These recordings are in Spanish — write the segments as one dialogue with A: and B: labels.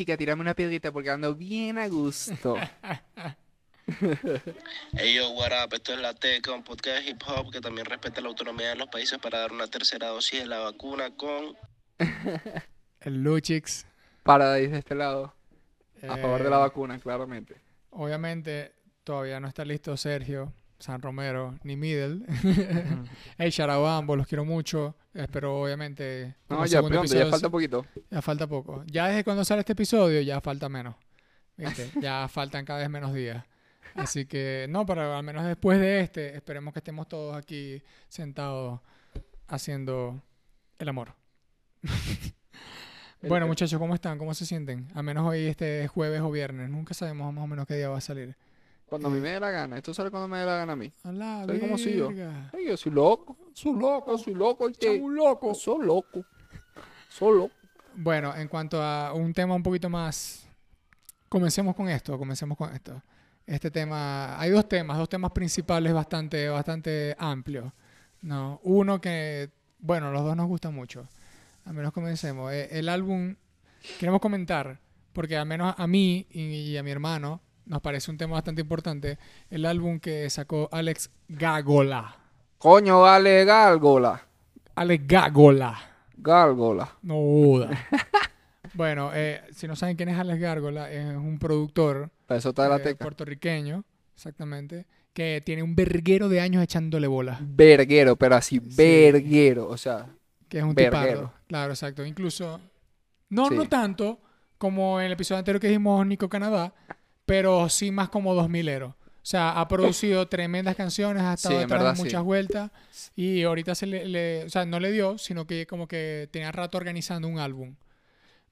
A: chica, tirame una piedrita porque ando bien a gusto.
B: Hey yo, what up? Esto es La Teca, un podcast de hip hop que también respeta la autonomía de los países para dar una tercera dosis de la vacuna con...
C: El Luchix.
A: Paradise de este lado. A favor de la
C: Eh,
A: vacuna, claramente.
C: Obviamente, todavía no está listo Sergio, San Romero, ni Middle. hey, shout out a ambos, los quiero mucho. Espero, obviamente.
A: No, ya pronto, ya falta poquito.
C: Ya falta poco. Ya desde cuando sale este episodio, ya falta menos. ¿Viste? ya faltan cada vez menos días. Así que, no, pero al menos después de este, esperemos que estemos todos aquí sentados haciendo el amor. bueno, muchachos, ¿cómo están? ¿Cómo se sienten? A menos hoy este jueves o viernes. Nunca sabemos más o menos qué día va a salir.
A: Cuando a mí me dé la gana. Esto sale cuando me dé la gana a mí.
C: A la
A: Soy como soy yo. Ay, yo soy loco. Soy loco. Soy loco.
C: Un loco.
A: Soy loco. Soy loco.
C: Bueno, en cuanto a un tema un poquito más... Comencemos con esto, comencemos con esto. Este tema, hay dos temas, dos temas principales bastante, bastante amplios. ¿no? Uno que, bueno, los dos nos gustan mucho. Al menos comencemos. Eh, El álbum, queremos comentar, porque al menos a mí y a mi hermano nos parece un tema bastante importante, el álbum que sacó Alex Gagola.
A: Coño, vale, gárgola.
C: Alex Gagola.
A: Gárgola.
C: No duda. bueno, eh, si no saben quién es Alex Gárgola, es un productor
A: eso está de la
C: eh,
A: teca.
C: puertorriqueño, exactamente, que tiene un verguero de años echándole bola.
A: Verguero, pero así, verguero. O sea,
C: Que es un tipardo. Claro, exacto. Incluso, no,
A: Sí.
C: no tanto como en el episodio anterior que dijimos Nico Canadá, pero sí más como 2000ero. O sea, ha producido tremendas canciones, ha estado
A: Sí,
C: detrás de
A: verdad, sí.
C: muchas vueltas y ahorita se le, le- o sea, no le dio, sino que como que tenía rato organizando un álbum.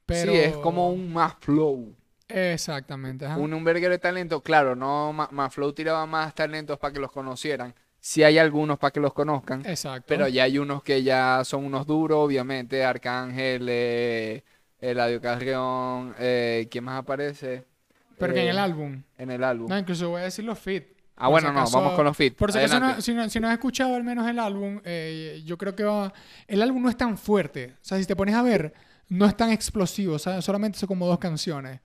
C: Pero...
A: sí, es como un más flow.
C: Exactamente. ajá.
A: Un, un verguero de talento. Claro, no, más flow tiraba más talentos para que los conocieran. Sí hay algunos para que los conozcan.
C: Exacto.
A: Pero ya hay unos que ya son unos duros, obviamente. Arcángel, eh, Eladio Carrión, eh, ¿quién más aparece?
C: Pero que en
A: Eh,
C: el álbum.
A: En el álbum.
C: No, incluso voy a decir los feat.
A: ah, bueno,
C: si
A: no, vamos con los feats.
C: Por si acaso no, si, no, si no has escuchado al menos el álbum, eh, yo creo que va- el álbum no es tan fuerte. O sea, si te pones a ver, no es tan explosivo. O sea, solamente son como dos canciones.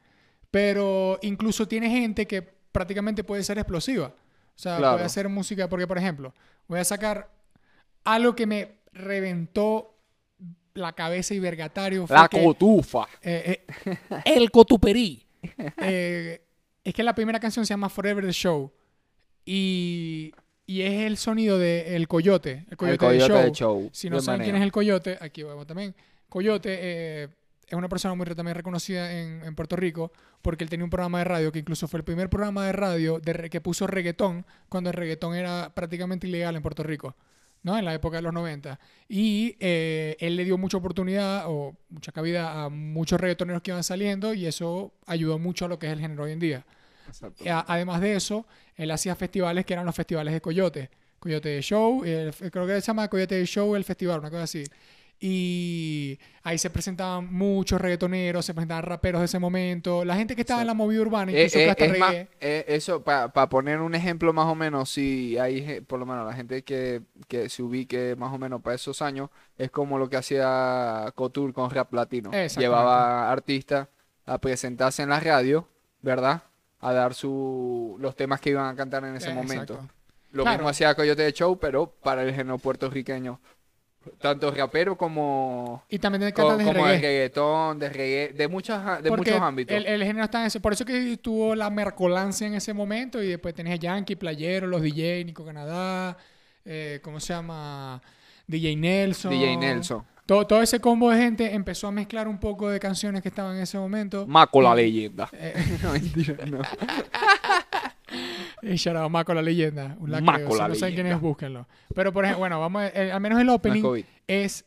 C: Pero incluso tiene gente que prácticamente puede ser explosiva. O sea,
A: Claro.
C: puede hacer música. Porque, por ejemplo, voy a sacar algo que me reventó la cabeza y vergatario. fue
A: La
C: que-
A: cotufa.
C: eh, eh, el cotuperí. Eh, es que la primera canción se llama Forever the Show. Y, y es el sonido del coyote. El coyote,
A: El coyote
C: del show. Si no
A: de
C: saben quién es el coyote, aquí vamos también. Coyote eh, es una persona muy también reconocida en, en Puerto Rico porque él tenía un programa de radio que incluso fue el primer programa de radio de que puso reggaetón cuando el reggaetón era prácticamente ilegal en Puerto Rico. ¿No? En la época de los 90. Y eh, él le dio mucha oportunidad o mucha cabida a muchos reggaetoneros que iban saliendo y eso ayudó mucho a lo que es el género hoy en día.
A: Exacto.
C: Y a- además de eso, él hacía festivales que eran los festivales de Coyote. Coyote Show, el- creo que se llama Coyote Show el festival, una cosa así. Y ahí se presentaban muchos reggaetoneros, se presentaban raperos de ese momento, la gente que estaba
A: Sí.
C: en la movida urbana,
A: Eh,
C: incluso
A: eh,
C: hasta
A: es más, eh, eso, para poner un ejemplo más o menos, si hay, por lo menos la gente que, que se ubique más o menos para esos años, es como lo que hacía Couture con Rap Latino. Llevaba artistas a presentarse en la radio, ¿verdad? A dar su, los temas que iban a cantar en ese
C: Eh,
A: momento.
C: exacto.
A: Lo
C: Claro.
A: mismo hacía Coyote de Show, pero para el género puertorriqueño. Tanto rapero como,
C: Y también de cantantes de
A: como de
C: reggae.
A: reggaetón, de reggae, de, muchas, de
C: Porque
A: muchos ámbitos.
C: El, el género está en ese. Por eso que tuvo la mercolancia en ese momento. Y después tenés a Yankee, Playero, los DJ, Nico Canadá. eh, ¿Cómo se llama? DJ Nelson.
A: DJ Nelson.
C: Todo, todo ese combo de gente empezó a mezclar un poco de canciones que estaban en ese momento.
A: Maco la leyenda.
C: Eh,
A: No, mentira, no.
C: y shout out, Maco la leyenda. Un lacreo.
A: Maco
C: Si
A: la
C: no saben quién es, búsquenlo. Pero por ejemplo, bueno, vamos a- eh, al menos el opening es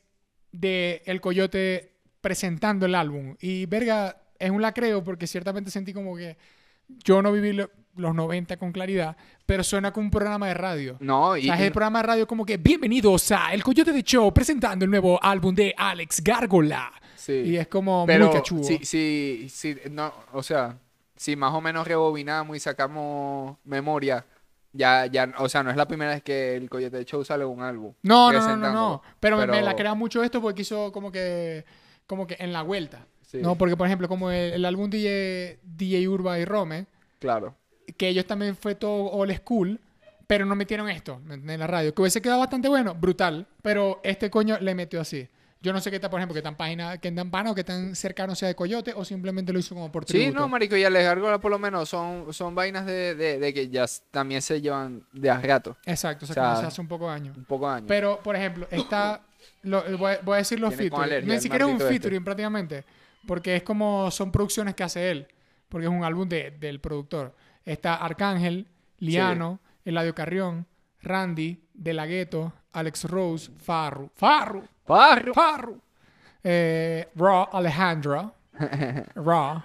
C: de el coyote presentando el álbum. Y verga, es un lacreo porque ciertamente sentí como que yo no viví lo- los 90 con claridad, pero suena como un programa de radio.
A: No,
C: O
A: y,
C: sea, es el programa de radio como que bienvenidos a El Coyote de Show presentando el nuevo álbum de Alex Gárgola.
A: sí.
C: Y es como
A: pero
C: muy cachudo.
A: sí, sí, sí, no, o sea, si más o menos rebobinamos y sacamos memoria, ya, ya, o sea, no es la primera vez que el Coyote Show sale un álbum.
C: No, no, no, no. Pero, me- me, la crea mucho esto porque hizo como que, como que en la vuelta.
A: Sí,
C: No, porque por ejemplo, como el, el álbum DJ, DJ Urba y Rome,
A: claro.
C: que ellos también fue todo old school, pero no metieron esto en la radio. Que hubiese quedado bastante bueno, brutal, pero este coño le metió así. Yo no sé qué tal, por ejemplo, que tan página, que tan pana o que tan cercano sea de Coyote, o simplemente lo hizo como por
A: Sí, no, marico, y Gárgola por lo menos son, son vainas de, de, de que ya también se llevan de a rato,
C: Exacto, o sea,
A: O sea,
C: se hace un poco de años.
A: un poco de años.
C: Pero, por ejemplo, está. lo- voy, a- voy a decir los featuring. Ni siquiera es un
A: este.
C: featuring prácticamente. Porque es como. Son producciones que hace él. Porque es un álbum de- del productor. Está Arcángel, Liano, Eladio Carrión, Randy, De La Ghetto, Alex Rose, Farru. ¡Farru!
A: ¡Parro!
C: Eh, Raw, Alejandra. Raw.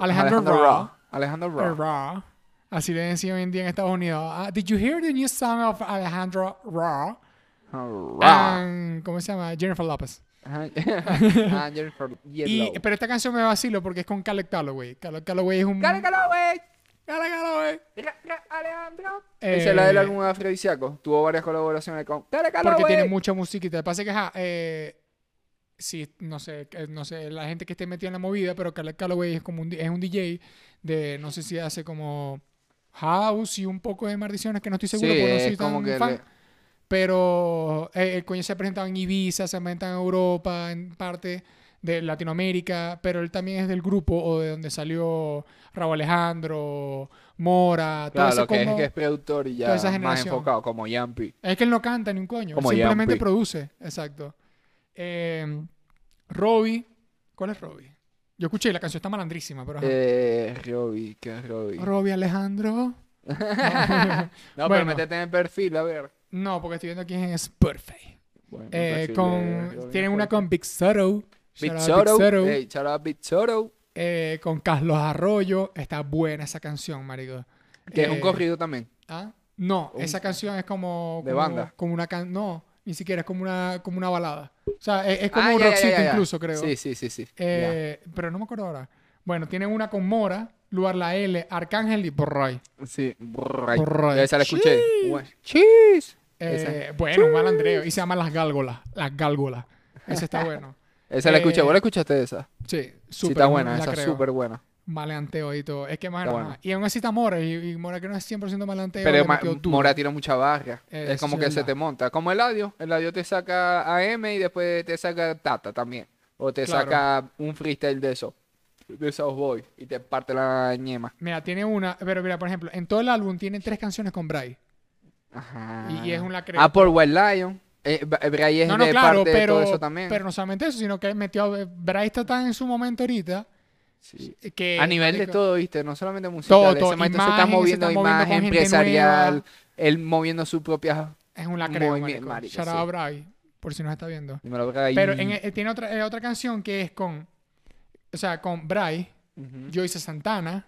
C: Alejandro
A: Alejandro
C: Raw.
A: Raw. Alejandro
C: Eh,
A: Raw.
C: Raw. Así le decían hoy en día en Estados Unidos. Ah, did you hear the new song of Alejandro Raw?
A: Raw.
C: And- ¿Cómo se llama? Jennifer Lopez.
A: Ah, Jennifer
C: Y, pero esta canción me vacilo porque es con Caleb Calloway. Caleb Calloway es un... Caleb Calloway.
A: Ra- Alejandro.
C: Eh,
A: Esa es la del álbum afrodisíaco. Tuvo varias colaboraciones con. ¡Cala, cala,
C: Porque tiene mucha musiquita. Lo que pasa es que, ajá, eh, sí, no sé, eh, no sé, la gente que esté metida en la movida, pero Caleb Calloway es como un, es un DJ de, no sé si hace como house y un poco de maldiciones que no estoy seguro
A: Sí,
C: porque no
A: es
C: soy
A: como
C: tan
A: que
C: fan.
A: le-
C: Pero eh, el coño se ha presentado en Ibiza, se ha presentado en Europa, en parte de Latinoamérica, pero él también es del grupo o de donde salió Raúl Alejandro, Mora, todo
A: Claro,
C: eso
A: lo que es que es productor y ya más enfocado, como Yampi.
C: Es que él no canta ni un coño,
A: Como
C: simplemente
A: Yampi.
C: produce, exacto. Eh, Robbie, ¿cuál es Robbie? Yo escuché la canción está malandrísima, pero ajá.
A: Eh, Robbie, ¿qué es Robbie?
C: Robbie Alejandro.
A: No,
C: Bueno.
A: pero métete en el perfil, a ver.
C: No, porque estoy viendo aquí en Spotify.
A: Bueno,
C: Eh, con, tienen una con Big Soto.
A: Big Soto. Hey, shout out Big Soto.
C: Eh, con Carlos Arroyo. Está buena esa canción, marico.
A: Que es un
C: Eh,
A: corrido también.
C: ¿ah? No,
A: Un-
C: esa canción es como...
A: ¿De
C: como-
A: banda?
C: Como una can No, ni siquiera es como una, como una balada. O sea, es, es como
A: Ah,
C: un rockcito incluso, creo.
A: Sí, sí, sí, sí.
C: Eh, pero no me acuerdo ahora. Bueno, tienen una con Mora, Luar La L, Arcángel y Borray.
A: Sí. Brrray.
C: Brrray.
A: Esa la escuché.
C: Cheese. Eh, bueno, un malandreo. Y se llama Las Gálgolas. Las Gálgolas. Ese está bueno.
A: Esa la escuché.
C: Eh,
A: ¿Vos la escuchaste esa?
C: Sí,
A: Sí,
C: súper
A: está buena. Esa súper buena.
C: Maleanteo y todo. Es que más
A: bueno.
C: Y aún así está Mora. Y, y Mora que no es 100% maleanteo.
A: Pero ma-. Mora tira mucha barra. Es como
C: sí,
A: que se te monta. Como el audio. El audio te saca AM y después te saca Tata también. O te
C: Claro.
A: saca un freestyle de eso. De South Boy. Y te parte la ñema.
C: Mira, tiene una. Pero mira, por ejemplo, en todo el álbum tiene tres canciones con Bray.
A: Ajá.
C: Y, y es un lacreo.
A: Ah, por White Lion. Eh, Bra- Bray es
C: no, no,
A: de
C: claro,
A: parte de
C: pero,
A: todo eso también.
C: pero no solamente eso, sino que metió. a- Bray está tan en su momento ahorita.
A: Sí.
C: Que,
A: A nivel de todo, ¿viste? No solamente musical.
C: Todo, todo.
A: Maestro se
C: Imagen,
A: está
C: se
A: moviendo
C: está moviendo
A: imagen empresarial. Él moviendo su propia...
C: Es un lacreo,
A: Movimiento,
C: marico.
A: marico,
C: Shout
A: sí.
C: out Bray, por si nos está viendo. Pero en- eh, tiene otra, eh, otra canción que es con. O sea, con Bray,
A: Ujú.
C: Joyce Santana.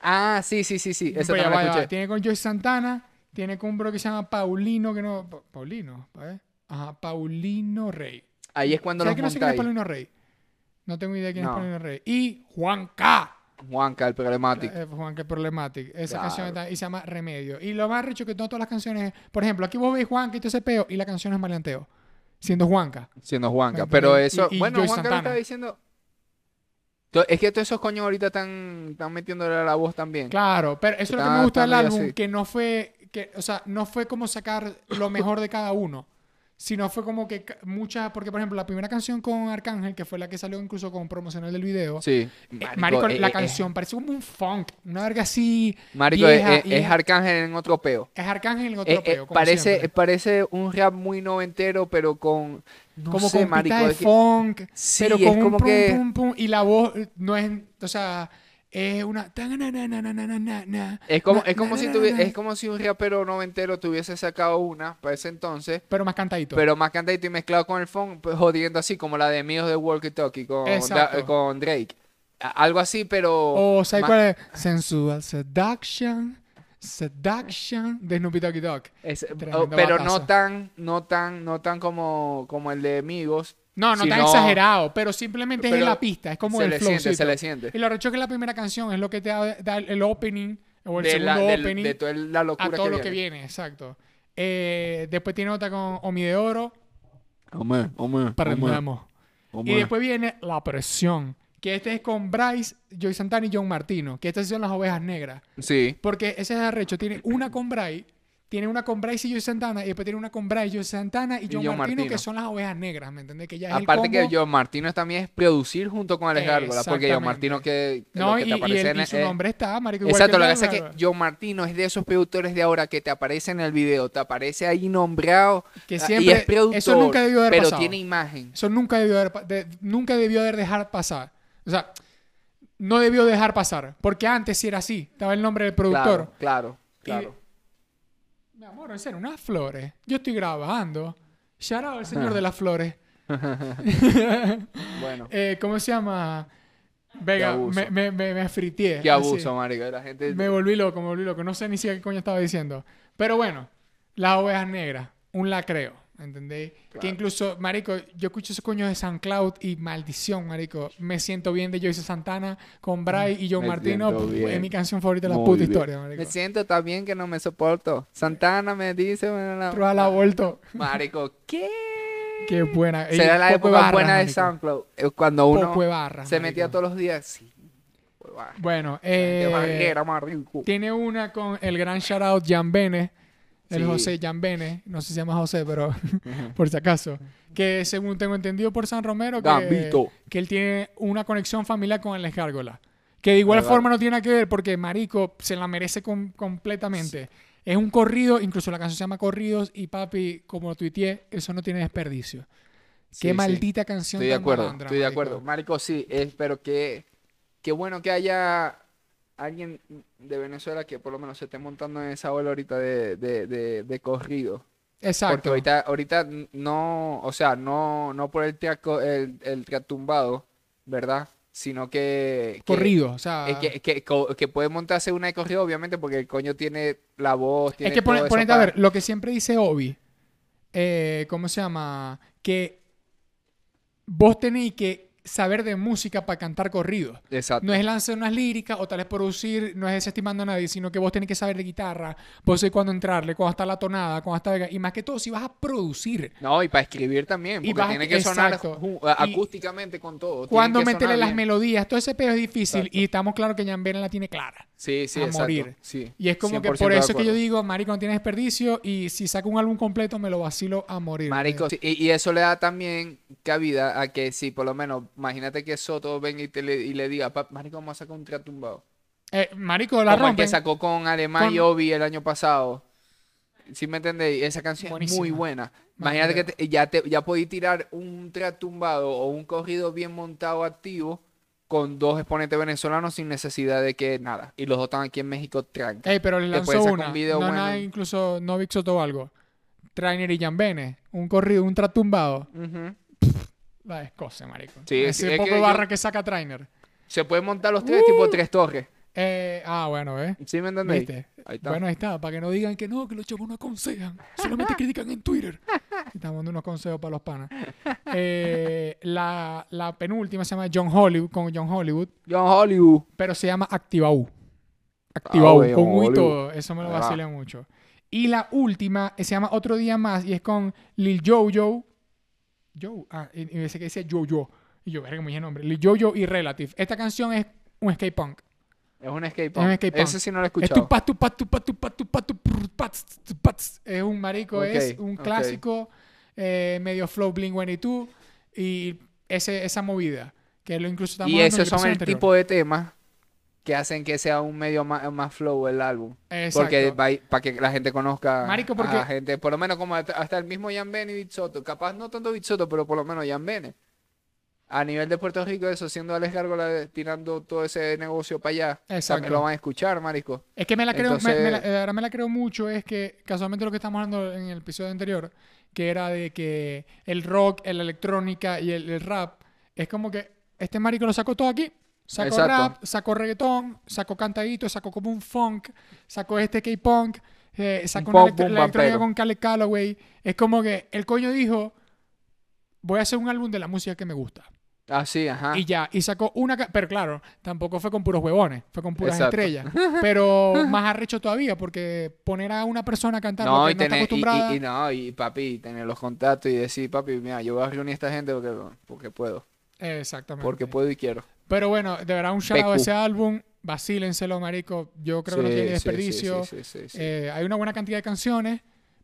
A: Ah, sí, sí, sí, sí. Esa
C: Vaya,
A: la
C: vaya,
A: escuché.
C: Tiene con Joyce Santana. Tiene con un bro que se llama Paulino, que no. Pa- Paulino, ¿vale? Ajá, Paulino Rey.
A: Ahí es cuando
C: ¿Sabes
A: los
C: que no sé quién es. Paulino Rey? No tengo idea quién
A: No.
C: es Paulino Rey. Y Juan K.
A: Juanca, el problemático.
C: Eh, Juan K. Problematic. Esa
A: Claro.
C: canción está, y se llama Remedio. Y lo más rico que no todas las canciones. Por ejemplo, aquí vos veis Juanca y todo ese peo. Y la canción es maleanteo. Siendo Juanca.
A: Siendo Juanca.
C: ¿Me
A: Pero eso...
C: Y- y
A: bueno,
C: Joy
A: Juanca lo estaba diciendo... Es que todos esos coños ahorita están, están metiéndole a la voz también.
C: Claro, pero eso es lo que
A: Está-
C: me gusta del
A: está
C: álbum,
A: así.
C: que no fue, que, o sea, no fue como sacar lo mejor de cada uno, sino fue como que muchas, porque por ejemplo la primera canción con Arcángel, que fue la que salió incluso con promocional del video,
A: Sí.
C: eh, marico,
A: eh,
C: la
A: eh,
C: canción parece como un funk, una verga así,
A: Marico,
C: vieja
A: es,
C: y
A: es Arcángel en otro peo.
C: es Arcángel en otro
A: Eh, eh,
C: peo, como
A: parece,
C: siempre.
A: parece un rap muy noventero, pero con. No
C: como
A: sé,
C: con
A: marico.
C: pita de
A: es que-
C: funk,
A: Sí,
C: pero
A: es
C: con un
A: como
C: pum,
A: que-
C: pum, pum, y la voz eh, no es, o sea, es una...
A: Es como, es como si tuvi- es como si un rapero noventero tuviese sacado una para ese entonces,
C: Pero más cantadito.
A: pero más cantadito y mezclado con el phone, pues, jodiendo así como la de Míos de Walkie Talkie con, Da- con Drake. Algo así, pero
C: O, ¿sabes cuál es? Sensual Seduction. Seduction de Snoopy Doggy Dog.
A: es- oh, pero
C: batazo.
A: no tan, no tan, no tan como, como el de Amigos.
C: No, no
A: Si
C: tan
A: no-
C: exagerado, pero simplemente es en la pista, es como
A: se
C: el
A: le
C: flow.
A: siente, se le siente.
C: Y lo recho que la primera canción es lo que te da, da el opening o el
A: De,
C: segundo opening
A: de toda la locura
C: a todo
A: que
C: lo que
A: viene.
C: exacto. Eh, después tiene otra con Omi de Oro,
A: Hombre, hombre,
C: Prendemos. Y
A: hombre.
C: después viene La Presión, que este es con Bryce, Joy Santana y John Martino, que estas son las ovejas negras.
A: Sí,
C: Porque ese es arrecho, tiene una con Bryce, tiene una con Bryce y Joy Santana, y después tiene una con Bryce, Joy Santana y John,
A: John
C: Martino, que son las ovejas negras, ¿me entiendes? Que ya es
A: aparte
C: el
A: que
C: combo.
A: John Martino también es producir junto con Alex Gárgola, porque John. Martino que
C: No,
A: que
C: y,
A: te
C: y
A: aparece
C: el-
A: en
C: y
A: el-
C: su nombre está, marico. igual
A: Exacto,
C: que
A: lo que pasa es que. John Martino es de esos productores de ahora que te aparece en el video, te aparece ahí nombrado
C: Que
A: ah,
C: siempre-
A: y es productor,
C: eso nunca debió haber
A: pero
C: pasado.
A: tiene imagen.
C: Eso nunca debió haber, de- nunca debió haber dejar pasar. O sea, no debió dejar pasar. Porque antes sí era así. Estaba el nombre del productor.
A: Claro, claro,
C: Y-
A: claro.
C: Mi amor, en serio, unas flores. Yo estoy grabando. Shout out al señor de las flores.
A: Bueno,
C: Eh, ¿Cómo se llama? Vega, me, me, me, me friteé.
A: qué abuso, marico, la gente
C: Me volví loco, me volví loco. No sé ni siquiera qué coño estaba diciendo. Pero bueno, las ovejas negras, un lacreo, ¿entendéis? Que incluso, marico, yo escucho esos coños de San Cloud y maldición, marico. Me siento bien de Joyce Santana con Bray y John
A: Me
C: Martino. Es mi canción favorita de la
A: Muy
C: puta
A: bien.
C: historia, marico.
A: Me siento tan bien que no me soporto. Santana me dice, bueno, la-
C: vuelto.
A: marico, ¿qué?
C: Qué buena.
A: Será
C: Ey,
A: la época
C: barras,
A: buena de
C: marico.
A: SoundCloud, eh, cuando uno se metía todos los días, sí.
C: Bueno, eh, tiene una con el gran shout out Jan Bene. El
A: Sí.
C: José Jan Bene. No sé si se llama José, pero por si acaso. Que según tengo entendido por San Romero, que, que él tiene una conexión familiar con el Gárgola. Que de igual forma no tiene nada que ver porque Marico se la merece com- completamente. Es un corrido, incluso la canción se llama Corridos y papi, como lo tuiteé, eso no tiene desperdicio.
A: Sí,
C: Qué
A: sí.
C: maldita canción
A: Estoy de acuerdo,
C: malandra,
A: estoy de
C: marico.
A: acuerdo. Marico, sí, es, pero que qué bueno que haya alguien de Venezuela que por lo menos se esté montando en esa ola ahorita de, de, de, de corrido. Porque
C: Exacto.
A: ahorita, ahorita no, o sea, no, no por el traco, el, el tumbado, ¿verdad? Sino que, que-
C: Corrido, o sea...
A: es que, que, que puede montarse una de corrido, obviamente, porque el coño tiene la voz, tiene
C: Es que pone- ponete a ver, lo que siempre dice Obi, eh, ¿cómo se llama? Que vos tenéis que saber de música para cantar corridos.
A: Exacto.
C: No es lanzar unas líricas o tal vez producir, no es desestimando a nadie, sino que vos tenés que saber de guitarra, vos sabés cuándo entrarle, cuándo está la tonada, cuándo está... Y más que todo, si vas a producir,
A: No, y para escribir también,
C: Y
A: porque
C: vas-
A: tiene que sonar
C: Y-
A: acústicamente con todo. que
C: meterle las melodías, todo ese pedo es difícil
A: Exacto.
C: y estamos claros que Jan Beren la tiene clara.
A: Sí, sí,
C: a
A: exacto.
C: morir.
A: Sí,
C: Y es como que
A: 100%
C: por eso que yo digo, Marico no tiene desperdicio y si saco un álbum completo me lo vacilo a morir.
A: Marico, sí, y, y eso le da también cabida a que si por lo menos, imagínate que Soto venga y, te le, y le diga, "Pa- Marico, vamos a sacar un track tumbado.
C: Eh, marico, la
A: Como el que sacó con Alemán y Obi el año pasado. ¿Sí me entendéis? Esa canción es muy buena. Imagínate que te- ya, te, ya podéis tirar un track tumbado o un corrido bien montado activo con dos exponentes venezolanos sin necesidad de que nada. Y los dos están aquí en México tranca.
C: Ey, pero le lanzó una.
A: un video
C: no
A: bueno.
C: nada, incluso Novik Soto o algo. Trainer y Jambene. Un corrido, un tratumbado.
A: Ujú.
C: La escocia, marico.
A: Sí, es-
C: Ese
A: es
C: poco
A: que yo-
C: barra que saca Trainer.
A: Se pueden montar los tres
C: Uh.
A: tipo tres torres.
C: Eh, ah, bueno, ¿eh?
A: ¿Sí me entendéis?
C: ¿Viste?
A: Ahí está.
C: Bueno, ahí está. Para que no digan que no, que los chavos no aconsejan. Solamente critican en Twitter. Estamos dando unos consejos para los panas. Eh, la, la penúltima se llama John Hollywood, con John Hollywood.
A: John Hollywood.
C: pero se llama Activau. Activau,
A: güey,
C: con U y todo. Eso me lo
A: Ah.
C: vacila mucho. Y la última eh, se llama Otro Día Más y es con Lil Jojo. Joe. Ah, y, y ese que dice Jojo. Y yo, verga, como dije nombre. Lil Jojo y Relative. Esta canción es un skate punk.
A: Es un skate
C: Es
A: punk.
C: un skate punk.
A: Ese sí no lo he
C: Es
A: escuchado.
C: pa, tu tu tu tu tu tu. Es un marico, es un clásico eh, medio flow Blink 182 y ese, esa movida. Que lo incluso
A: Y esos son el
C: anterior.
A: tipo de temas que hacen que sea un medio más, más flow el álbum.
C: Exacto.
A: Porque para que la gente conozca
C: Marico, porque-
A: a la gente, por lo menos como hasta, hasta el mismo Jan Bene y Bitsoto. Capaz no tanto Bitsoto, pero por lo menos Jan Bene. A nivel de Puerto Rico, eso, siendo Alex Gárgola tirando todo ese negocio para allá,
C: Exacto.
A: también lo van a escuchar, marico.
C: Es que me la creo, me-
A: Entonces-
C: me la- eh, ahora me la creo mucho, es que casualmente lo que estamos hablando en el episodio anterior, que era de que el rock, la electrónica y el, el rap, es como que este marico lo sacó todo aquí. Sacó
A: Exacto.
C: rap, sacó reggaetón, sacó cantadito, sacó como un funk, sacó este K-punk, eh, sacó una la electrónica con Caleb Calloway. Es como que el coño dijo, voy a hacer un álbum de la música que me gusta.
A: Así, ajá.
C: Y ya, y sacó una... Pero claro, tampoco fue con puros huevones, fue con puras
A: Exacto.
C: estrellas. Pero más arrecho todavía, porque poner a una persona a cantar lo
A: No,
C: que
A: y
C: no está
A: tener, y,
C: acostumbrada...
A: y- y no, y papi, tener los contactos y decir, papi, mira, yo voy a reunir a esta gente porque, porque puedo,
C: Exactamente.
A: porque puedo y quiero.
C: Pero bueno, de verdad, un shout out a ese álbum. Vacílenselo, marico. Yo creo que no
A: Sí,
C: tiene
A: sí, sí,
C: desperdicio.
A: sí, sí, sí, sí.
C: Eh, hay una buena cantidad de canciones,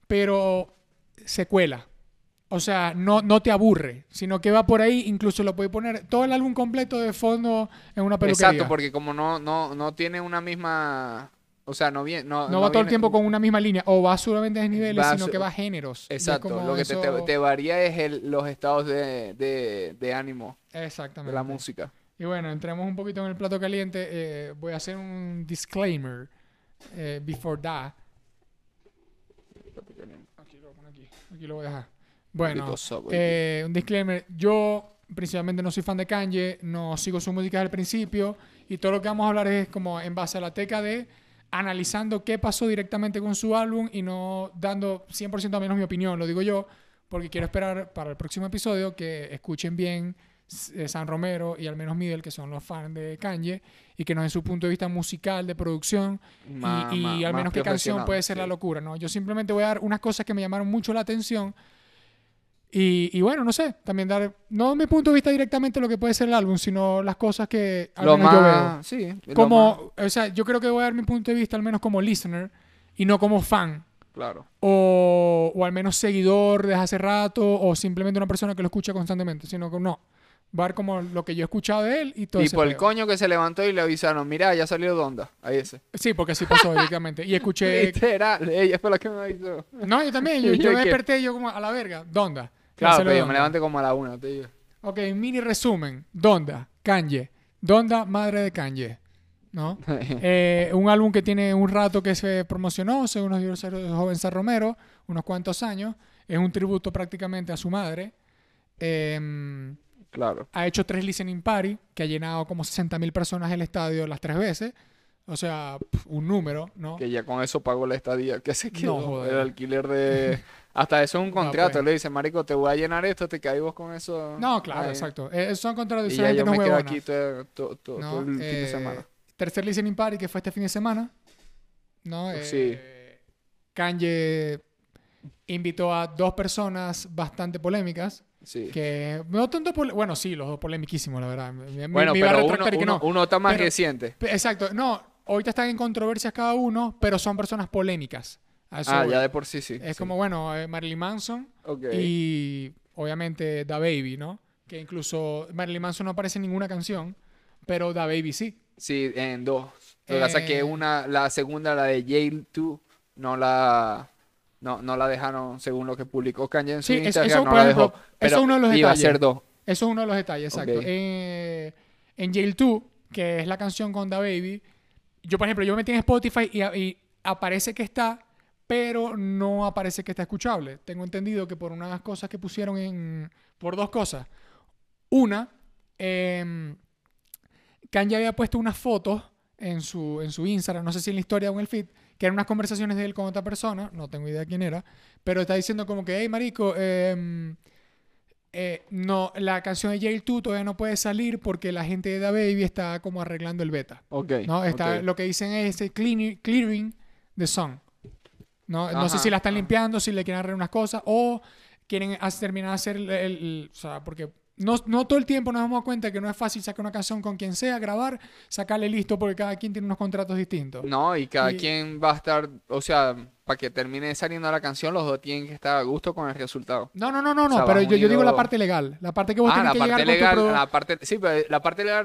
C: pero se cuela. O sea, no, no te aburre, sino que va por ahí, incluso lo puedes poner todo el álbum completo de fondo en una peluquería.
A: Exacto, porque como no, no, no tiene una misma, o sea, no viene, no,
C: no va todo el tiempo con una misma línea, o va solamente de niveles,
A: Va
C: sino que va a géneros.
A: Exacto, lo que te, te-
C: eso-
A: te varía es el- los estados de, de, de ánimo
C: Exactamente.
A: de la música.
C: Y bueno, entremos un poquito en el plato caliente. eh, voy a hacer un disclaimer eh, before that. Aquí lo voy a dejar. Bueno,
A: Subway.
C: eh, un disclaimer. Yo principalmente no soy fan de Kanye, no sigo su música desde el principio y todo lo que vamos a hablar es como en base a la teca de analizando qué pasó directamente con su álbum y no dando 100% a menos mi opinión, lo digo yo, porque quiero esperar para el próximo episodio que escuchen bien eh, San Romero y al menos Midel, que son los fans de Kanye, y que nos den su punto de vista musical, de producción, y-
A: Ma-
C: y,
A: ma-
C: al menos qué canción puede ser la
A: sí.
C: locura, ¿no? Yo simplemente voy a dar unas cosas que me llamaron mucho la atención. Y, y bueno, no sé, también dar, no mi punto de vista directamente lo que puede ser el álbum, sino las cosas que al
A: Lo
C: menos yo veo.
A: más, sí, lo más-
C: Como, o sea, yo creo que voy a dar mi punto de vista al menos como listener y no como fan.
A: claro.
C: O, o al menos seguidor desde hace rato o simplemente una persona que lo escucha constantemente, sino que no. Va a ver como lo que yo he escuchado de él y todo
A: Y
C: ese
A: por el coño que se levantó y le avisaron, mira, ya salió Donda. Ahí ese.
C: Sí, porque así pasó directamente. Y escuché...
A: Literal, ella fue la que me avisó.
C: no, yo también. Yo,
A: ¿Y
C: yo
A: qué?
C: desperté yo como a la verga. ¿Dónde?
A: Claro, pero yo me levanté como a la una, te digo.
C: Ok, mini resumen. Donda, Kanye. Donda, madre de Kanye. ¿No? Eh, un álbum que tiene un rato que se promocionó, según nos dijo el joven San Romero, unos cuantos años. Es un tributo prácticamente a su madre. Em,
A: claro.
C: ha hecho tres listening party, que ha llenado como 60.000 personas el estadio las tres veces. O sea, un número, ¿no?
A: Que ya con eso pagó la estadía. que se quedó?
C: joder.
A: el alquiler de... Hasta eso es un contrato.
C: pues.
A: Le dice, marico, te voy a llenar esto, te caes vos con eso.
C: No, claro,
A: Ahí.
C: exacto. Eh, son
A: Y
C: contradicciones,
A: ya
C: gente
A: yo
C: no
A: me quedo aquí todo, todo- todo-
C: ¿no?
A: todo el fin de
C: Eh,
A: semana.
C: Tercer listening party que fue este fin de semana. ¿no?
A: Sí.
C: Eh, Kanye invitó a dos personas bastante polémicas.
A: Sí.
C: Que no tanto bueno, sí, los dos polemiquísimos, la verdad. Me-
A: Bueno,
C: me
A: pero uno,
C: y que no.
A: uno está más
C: Pero-
A: reciente.
C: Exacto, no, ahorita están en controversias cada uno, pero son personas polémicas. A eso
A: Ah, ya de por sí, sí.
C: Es
A: sí.
C: como, bueno, eh, Marilyn Manson y obviamente Da Baby, ¿no? Que incluso Marilyn Manson no aparece en ninguna canción, pero Da Baby sí.
A: Sí, en dos. Lo que pasa es que
C: Eh,
A: una, la segunda, la de Jail 2, no la, no, no la dejaron según lo que publicó Kanye en su
C: Sí,
A: Instagram,
C: eso,
A: no la
C: ejemplo,
A: dejó. Pero
C: uno de los
A: iba a
C: detalles.
A: ser dos.
C: Eso es uno de los detalles, exacto. Eh, en Jail 2, que es la canción con Da Baby, yo, por ejemplo, yo me metí en Spotify y, y aparece que está, pero no aparece que está escuchable. Tengo entendido que por unas cosas que pusieron en... Por dos cosas. Una, eh, Kanye había puesto unas fotos en su, en su Instagram, no sé si en la historia o en el feed, que eran unas conversaciones de él con otra persona, no tengo idea quién era, pero está diciendo como que, hey, marico, em, eh, no, la canción de Jail 2 todavía no puede salir porque la gente de Da Baby está como arreglando el beta.
A: Ok.
C: ¿no? Está. Lo que dicen es cleaning- clearing the song. ¿No? no sé si la están
A: ajá.
C: limpiando, si le quieren arreglar unas cosas o quieren hacer- terminar de hacer el, el- el- O sea, porque no, no todo el tiempo nos damos cuenta que no es fácil sacar una canción con quien sea, grabar, sacarle listo porque cada quien tiene unos contratos distintos.
A: No, y cada
C: Y-
A: quien va a estar, o sea, para que termine saliendo la canción, los dos tienen que estar a gusto con el resultado.
C: No, no, no, no,
A: O
C: no, pero yo, yo digo la parte legal, la parte que vos
A: Ah,
C: tenés
A: la
C: que
A: parte
C: llegar con tu
A: legal,
C: produ-
A: la parte, sí, pero la parte legal,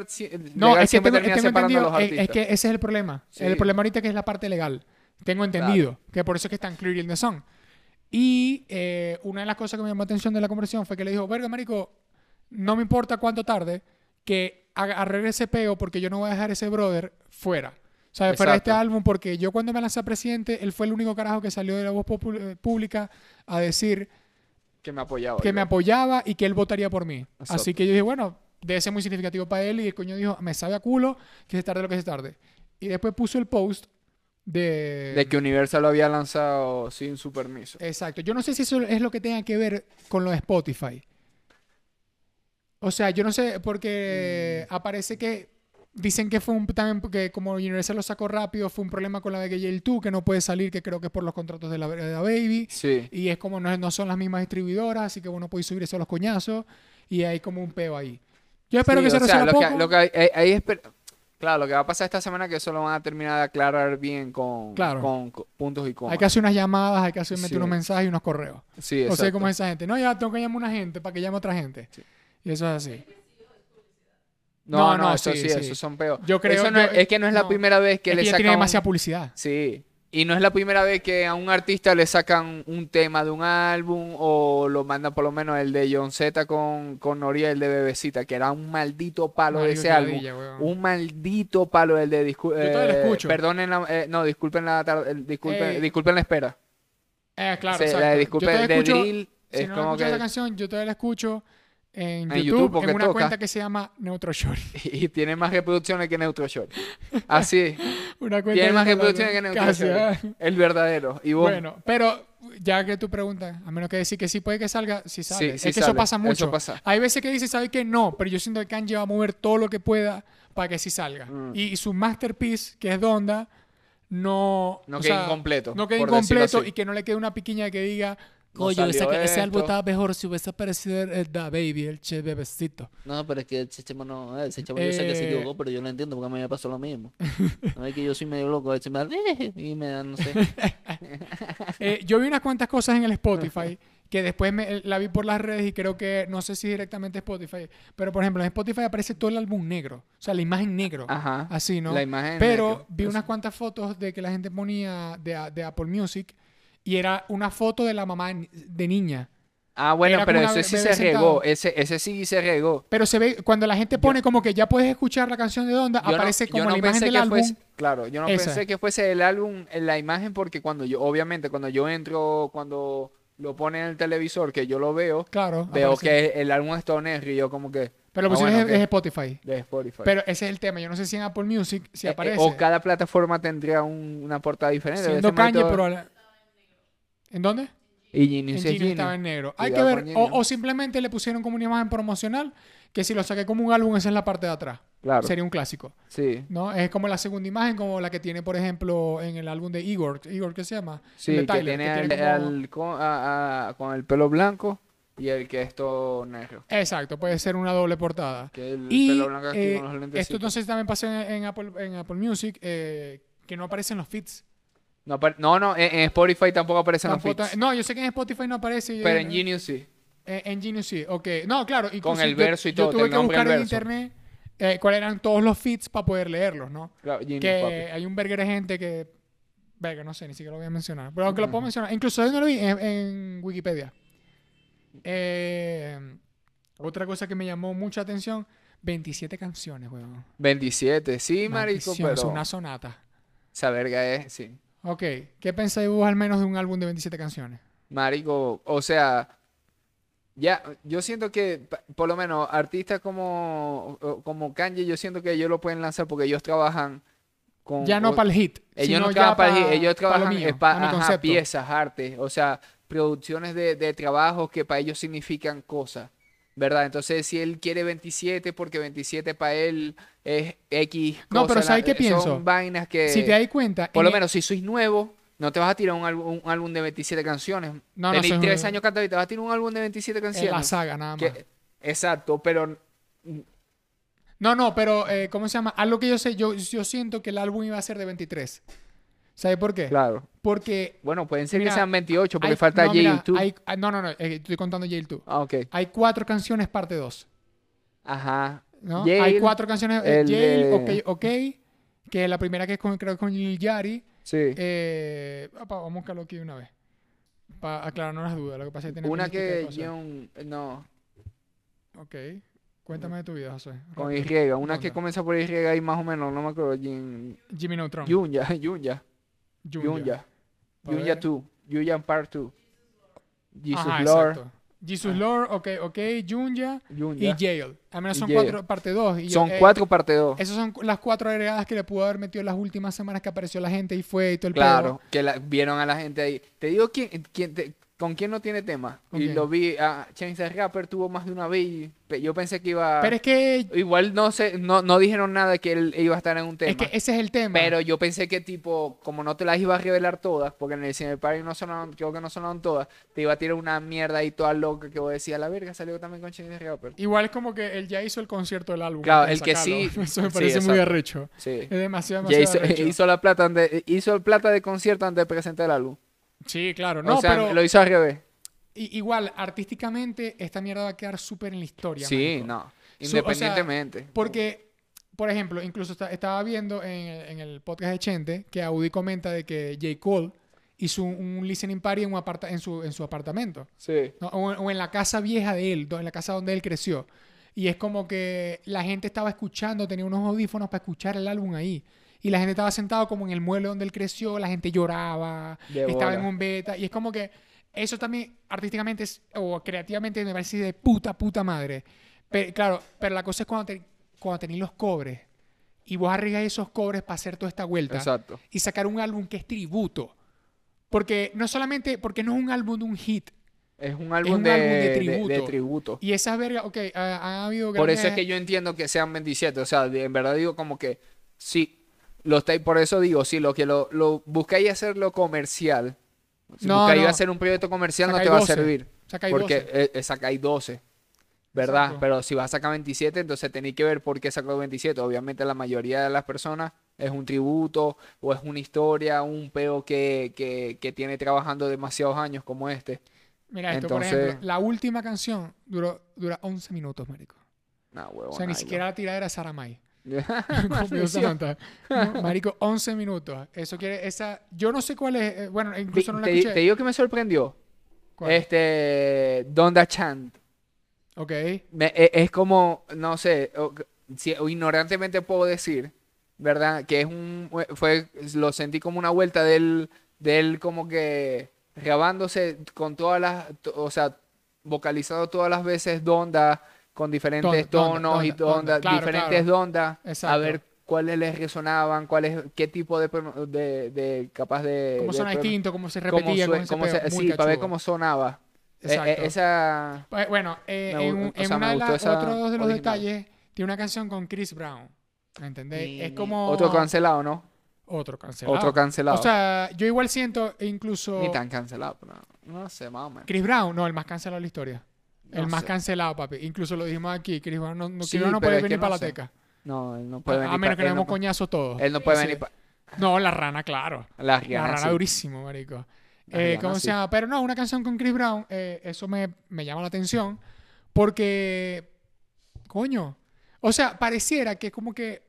C: No,
A: legal
C: es que
A: siempre
C: tengo,
A: termina
C: tengo
A: separando a
C: entendido,
A: los
C: es, es
A: artistas.
C: que ese es el problema.
A: Sí.
C: El problema ahorita que es la parte legal. Tengo entendido que por eso es que están clearing the song. Y eh, una de las cosas que me llamó la atención de la conversación fue que le dijo, verga, marico, no me importa cuánto tarde, que arregle ese peo porque yo no voy a dejar ese brother fuera. O sea, fuera de este álbum porque yo cuando me lancé a presidente, él fue el único carajo que salió de la voz eh, pública a decir
A: Que me apoyaba.
C: que me
A: yo.
C: apoyaba y que él votaría por mí. Así
A: Exacto.
C: que yo dije, bueno, debe ser muy significativo para él y el coño dijo, me sabe a culo que se tarde lo que se tarde. Y después puso el post de...
A: De que Universal lo había lanzado sin su permiso.
C: Exacto. Yo no sé si eso es lo que tenga que ver con lo de Spotify. O sea, yo no sé, porque
A: Mm.
C: aparece que dicen que fue un también porque como Universal lo sacó rápido, fue un problema con la de Jail 2 que no puede salir, que creo que es por los contratos de la, de la Baby.
A: Sí.
C: Y es como no, no son las mismas distribuidoras, así que bueno, podéis subir eso a los coñazos. Y hay como un peo ahí. Yo espero
A: Sí,
C: que se
A: o sea,
C: resuelva
A: lo que, lo que hay- hay- ahí esper- Claro, lo que va a pasar esta semana es que eso lo van a terminar de aclarar bien con,
C: Claro.
A: con co- puntos y comas.
C: Hay que hacer unas llamadas, hay que hacer meter
A: Sí.
C: unos mensajes y unos correos.
A: Sí,
C: O sea,
A: exacto.
C: como es esa gente. No, ya tengo que llamar a una gente para que llame a otra gente.
A: Sí.
C: Y eso es así.
A: No,
C: No,
A: eso
C: sí,
A: sí, eso son peor.
C: Yo creo-
A: Eso no es,
C: yo-
A: es que no es la primera vez que
C: Es
A: le
C: que ya
A: sacan
C: tiene
A: un-
C: demasiada publicidad.
A: Sí. Y no es la primera vez que a un artista le sacan un tema de un álbum o lo mandan por lo menos el de John Z con, con Noriel de Bebecita, que era un maldito palo de ese álbum.
C: weón.
A: Un maldito palo el de
C: Yo
A: eh,
C: escucho.
A: Perdonen la, eh, no, disculpen la tar- eh, disculpen,
C: Eh,
A: disculpen la espera.
C: Eh, claro,
A: la
C: Yo
A: disculpen
C: todavía
A: de
C: escucho-
A: drill
C: Si
A: es
C: no
A: como
C: escuchas
A: que
C: esa canción, yo todavía la escucho en,
A: En
C: YouTube,
A: YouTube, porque
C: en una
A: toca.
C: cuenta que se llama Neutro Shorty.
A: y tiene más reproducciones que Neutro Short. Así,
C: Una cuenta
A: tiene más reproducciones que Neutro
C: Casi,
A: Short.
C: ¿eh?
A: El verdadero. Y vos,
C: Bueno, pero ya que tú preguntas, a menos que decir que sí puede que salga, sí sale.
A: Sí,
C: es
A: sí
C: que eso pasa
A: eso
C: mucho.
A: pasa.
C: Hay veces que dice, ¿sabe que No, pero yo siento que Kanye va a mover todo lo que pueda para que sí salga.
A: Mm.
C: Y, su masterpiece, que es Donda, no...
A: No quede
C: sea,
A: incompleto,
C: No quede incompleto y que no le quede una piquiña que diga, coño, ese, ese álbum
A: esto".
C: estaba mejor si hubiese aparecido el, el Da Baby, el Che Bebecito.
D: No, pero es que ese chamo no, ese chamo yo sé que se
C: Eh,
D: equivocó, pero yo no entiendo porque a mí me pasó lo mismo. No es que yo soy medio loco, a veces me da y me da, no sé.
C: Eh, yo vi unas cuantas cosas en el Spotify que después me, la vi por las redes y creo que, no sé si directamente Spotify, pero por ejemplo en Spotify aparece todo el álbum negro, o sea, la imagen negro,
A: Ajá.
C: así, ¿no?
A: La imagen
C: Pero
A: negro.
C: vi unas cuantas fotos de que la gente ponía de, de Apple Music y era una foto de la mamá de niña.
A: Ah, bueno,
C: Era
A: pero ese sí se regó. Ese, ese sí se regó.
C: Pero se ve, cuando la gente pone como que ya puedes escuchar la canción de Donda,
A: no-
C: aparece como
A: no
C: la imagen del álbum.
A: fuese- claro, yo no
C: Esa.
A: pensé que fuese el álbum en la imagen porque cuando yo, obviamente, cuando yo entro, cuando lo pone en el televisor, que yo lo veo,
C: Claro,
A: veo
C: aparece.
A: que el álbum es negro y yo como que...
C: Pero lo
A: ah, bueno,
C: es, es
A: ok,
C: Spotify.
A: de Spotify.
C: Pero ese es el tema. Yo no sé si en Apple Music si
A: Eh, eh,
C: aparece.
A: o cada plataforma tendría un- una portada diferente.
C: Siendo pero... ¿En dónde?
A: Y
C: En Genius. estaba en negro. Hay que ver. O, simplemente le pusieron como una imagen promocional que si lo saqué como un álbum, esa es la parte de atrás.
A: Claro,
C: Sería un clásico.
A: sí.
C: ¿No? Es como la segunda imagen, como la que tiene, por ejemplo, en el álbum de Igor. Igor, ¿qué se llama?
A: Sí,
C: El de
A: que tiene,
C: que
A: al-
C: tiene como-
A: al- con, a- a- con el pelo blanco y el que es todo negro.
C: Exacto, puede ser una doble portada.
A: Que el
C: Y
A: pelo blanco aquí
C: eh,
A: con los
C: esto si también pasa en, en Apple, en Apple Music, eh, que no aparecen los feeds.
A: No, apare- no, no, en, en Spotify tampoco aparecen los
C: Tampoco-
A: feeds.
C: no, yo sé que en Spotify no aparece. yo-
A: Pero en Genius sí.
C: Eh, en Genius sí, ok. No, claro. incluso
A: el
C: yo-
A: verso y
C: yo
A: todo,
C: tuve
A: el
C: que
A: nombre
C: buscar en
A: verso.
C: internet eh, cuáles eran todos los feeds para poder leerlos, ¿no?
A: Claro, Genius,
C: que
A: papi.
C: hay un verguero de gente que... Verga, no sé, ni siquiera lo voy a mencionar. Pero aunque lo puedo mencionar. Incluso yo no lo vi en, en Wikipedia. Eh, otra cosa que me llamó mucha atención. 27 canciones, weón.
A: 27, sí, marico,
C: Maldición, es
A: pero
C: una sonata.
A: esa verga es, sí.
C: Ok. ¿Qué pensáis vos al menos de un álbum de 27 canciones?
A: Marico, o sea, ya, yo siento que, por lo menos, artistas como, como Kanye, yo siento que ellos lo pueden lanzar porque ellos trabajan con...
C: Ya no para el hit.
A: Ellos
C: sino
A: no trabajan para el hit, ellos trabajan
C: mío,
A: pa- ajá, piezas, arte, o sea, producciones de, de trabajos que para ellos significan cosas, ¿verdad? Entonces, si él quiere 27, porque 27 para él es X
C: No, pero ¿sabes qué
A: son
C: pienso?
A: vainas que,
C: Si te das cuenta...
A: por lo
C: el-
A: menos, si sois nuevo, no te vas a tirar un álbum, un álbum de 27 canciones.
C: No, no,
A: Tenéis
C: soy-
A: tres años cantando y te vas a tirar un álbum de 27
C: en la
A: canciones.
C: saga nada más.
A: Que- exacto, pero
C: No, no, pero eh, ¿cómo se llama? Algo que yo sé, yo, yo siento que el álbum iba a ser de 23. ¿Sabes por qué?
A: claro.
C: Porque
A: Bueno, pueden ser
C: Mira,
A: que sean 28 porque
C: hay-
A: falta
C: no, mira,
A: J2.
C: hay- ah, no, no, no, eh, estoy contando Jail 2.
A: Ah, ok.
C: Hay cuatro canciones parte 2.
A: Ajá.
C: ¿no?
A: Jail,
C: hay cuatro canciones. eh,
A: el
C: Jail,
A: de-
C: ok, ok. Que la primera que es con, creo que con Lil Yari.
A: Sí.
C: Eh, opa, vamos a buscarlo aquí una vez. Para aclararnos las dudas. Lo que pasa es que tiene
A: Una que. John, no.
C: Ok. Cuéntame de tu vida, José.
A: Con. Y. Una que comienza por Y ahí más o menos, no me acuerdo. Jin-
C: Jimmy Neutron.
A: Yunya, Yunya. Yunya. Yunya
C: ver.
A: 2. Yunya Part 2. Jesus
C: Ajá,
A: Lord.
C: exacto. Jesus Lord, ok, ok, Junya y. Jail. Al menos son cuatro, parte 2.
A: Son cuatro parte 2.
C: Esas son las cuatro agregadas que le pudo haber metido las últimas semanas que apareció la gente y fue y todo el
A: Claro, que la- vieron a la gente ahí. Te digo quién, quién te- con quién no tiene tema.
C: ¿Con
A: y
C: quién?
A: lo vi, a Chance the Rapper tuvo más de una vez y yo pensé que iba...
C: Pero es que,
A: Igual no sé, no, no dijeron nada que él iba a estar en un tema.
C: es que ese es el tema.
A: Pero yo pensé que tipo, como no te las iba a revelar todas, porque en el Cine Party no sonaron, creo que no sonaron todas, te iba a tirar una mierda ahí toda loca que vos decías, la verga, salió también con Chance the Rapper.
C: Igual es como que él ya hizo el concierto del álbum.
A: Claro, el que
C: sacarlo.
A: sí-
C: Eso me
A: sí,
C: parece muy arrecho.
A: Sí.
C: Es demasiado,
A: Ya
C: demasiado
A: hizo,
C: arrecho.
A: hizo la plata hizo el plata de concierto antes de presentar el álbum.
C: Sí, claro. No,
A: o sea,
C: pero
A: lo hizo al revés.
C: i- igual, artísticamente, esta mierda va a quedar súper en la historia.
A: Sí, no.
C: Su- o sea,
A: Independientemente.
C: Porque, por ejemplo, incluso esta- estaba viendo en, en el podcast de Chente que Audi comenta de que J. Cole hizo un, un listening party en, un aparta- en, su, en su apartamento.
A: sí.
C: ¿no? O, o en la casa vieja de él, en la casa donde él creció. Y es como que la gente estaba escuchando, tenía unos audífonos para escuchar el álbum ahí. Y la gente estaba sentado como en el mueble donde él creció, la gente lloraba,
A: De
C: estaba en
A: bola.
C: un beta. Y es como que eso también artísticamente es- o creativamente me parece de puta, puta madre. Pero, claro, pero la cosa es cuando, te, cuando tenéis los cobres y vos arriesgas esos cobres para hacer toda esta vuelta
A: Exacto.
C: y sacar un álbum que es tributo. Porque no solamente, porque no es un álbum de un hit,
A: Es un álbum,
C: un
A: de,
C: álbum de
A: de- de
C: tributo.
A: tributo.
C: y esas vergas, ok, ha, ha habido
A: Por eso es que yo entiendo que sean 27. O sea, en verdad digo como que sí. Lo estáis, por eso digo, sí, lo que lo, lo buscáis hacerlo comercial. Si
C: No,
A: buscáis
C: no.
A: hacer un proyecto comercial no te va a
C: 12.
A: servir. Porque
C: 12.
A: eh, sacáis 12. ¿Verdad?
C: Exacto.
A: Pero si vas a sacar 27, entonces tenéis que ver por qué sacó 27. Obviamente la mayoría de las personas es un tributo o es una historia, un peo que, que, que tiene trabajando demasiados años como este.
C: Mira, esto, por
A: entonces-
C: ejemplo, la última canción duró, dura 11 minutos, marico.
A: Nah,
C: O sea, ni siquiera la tiradera es Saramay. No, Marico, 11 minutos. Eso quiere, esa, yo no sé cuál es, eh, bueno,
A: Te,
C: incluso no la
A: te-
C: escuché.
A: te digo que me sorprendió.
C: ¿Cuál?
A: Este, Donda Chant.
C: Ok.
A: Me- e- es como, no sé, o- si- o ignorantemente puedo decir, ¿verdad? Que es un, fue, lo sentí como una vuelta del, del como que grabándose con todas las, o sea, vocalizado todas las veces Donda con diferentes tonos y
C: Donda, Donda, claro,
A: diferentes
C: claro.
A: Dondas, a ver cuáles les resonaban, cuáles, qué tipo de, de, de capaz de,
C: Cómo suena distinto, cómo se repetía, cómo se
A: cómo se- sí, para ver cómo sonaba. Eh, eh,
C: Exacto.
A: esa,
C: Eh, Bueno, eh,
A: Me
C: en, un-
A: o
C: en
A: sea,
C: una de las, otro de los
A: original.
C: detalles, tiene una canción con Chris Brown. ¿Me entendéis? Es como...
A: otro cancelado, ¿no?
C: Otro cancelado.
A: Otro cancelado.
C: O sea, yo igual siento incluso...
A: Ni tan cancelado, pero no sé, más o menos.
C: Chris Brown, no, el más cancelado de la historia. El más
A: sé.
C: cancelado, papi. Incluso lo dijimos aquí. Chris Brown no, no,
A: Sí,
C: no puede
A: es
C: venir para la teca.
A: No, él no puede venir.
C: a menos que
A: no
C: demos coñazo todos.
A: Él no puede
C: Sí.
A: venir para
C: No, la rana, claro.
A: la
C: rana
A: sí.
C: durísimo, marico. Eh,
A: Rihanna,
C: ¿Cómo se llama? Pero no, una canción con Chris Brown, eh, eso me, me llama la atención. Porque, coño, o sea, pareciera que como que,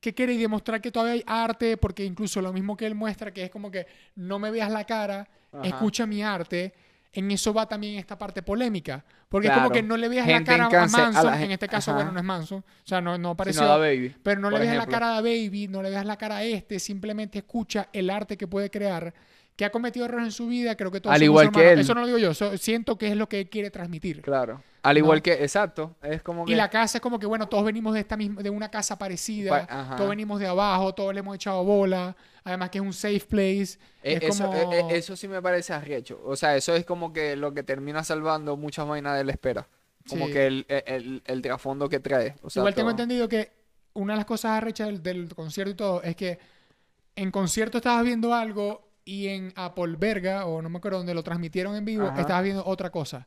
C: que quiere demostrar que todavía hay arte, porque incluso lo mismo que él muestra, que es como que no me veas la cara,
A: Ajá.
C: escucha mi arte. En eso va también esta parte polémica. Porque es como que no le veas la cara a Manson.
A: la
C: en este caso,
A: ajá.
C: bueno, no es Manson. O sea, no, no
A: Sí,
C: pareció.
A: no, da baby.
C: Pero no le veas la cara a Baby, no le veas la cara a este, simplemente escucha el arte que puede crear, que ha cometido errores en su vida, creo que todos
A: Al igual que él.
C: Eso no lo digo yo, so- siento que es lo que él quiere transmitir.
A: Claro. Al igual
C: No.
A: que, exacto. Es como que.
C: Y la casa es como que, bueno, todos venimos de esta misma, de una casa parecida,
A: ajá.
C: todos venimos de abajo, todos le hemos echado bola, además que es un safe place.
A: Eh,
C: es
A: eso,
C: como...
A: eh, eh, eso sí me parece arrecho. O sea, eso es como que lo que termina salvando muchas vainas de la espera. Como
C: Sí.
A: que el, el, el, el trasfondo que trae. O sea,
C: Igual tengo entendido que una de las cosas arrechas del, del concierto y todo es que en concierto estabas viendo algo y en Apple Verga, o no me acuerdo donde lo transmitieron en vivo,
A: Ajá.
C: estabas viendo otra cosa.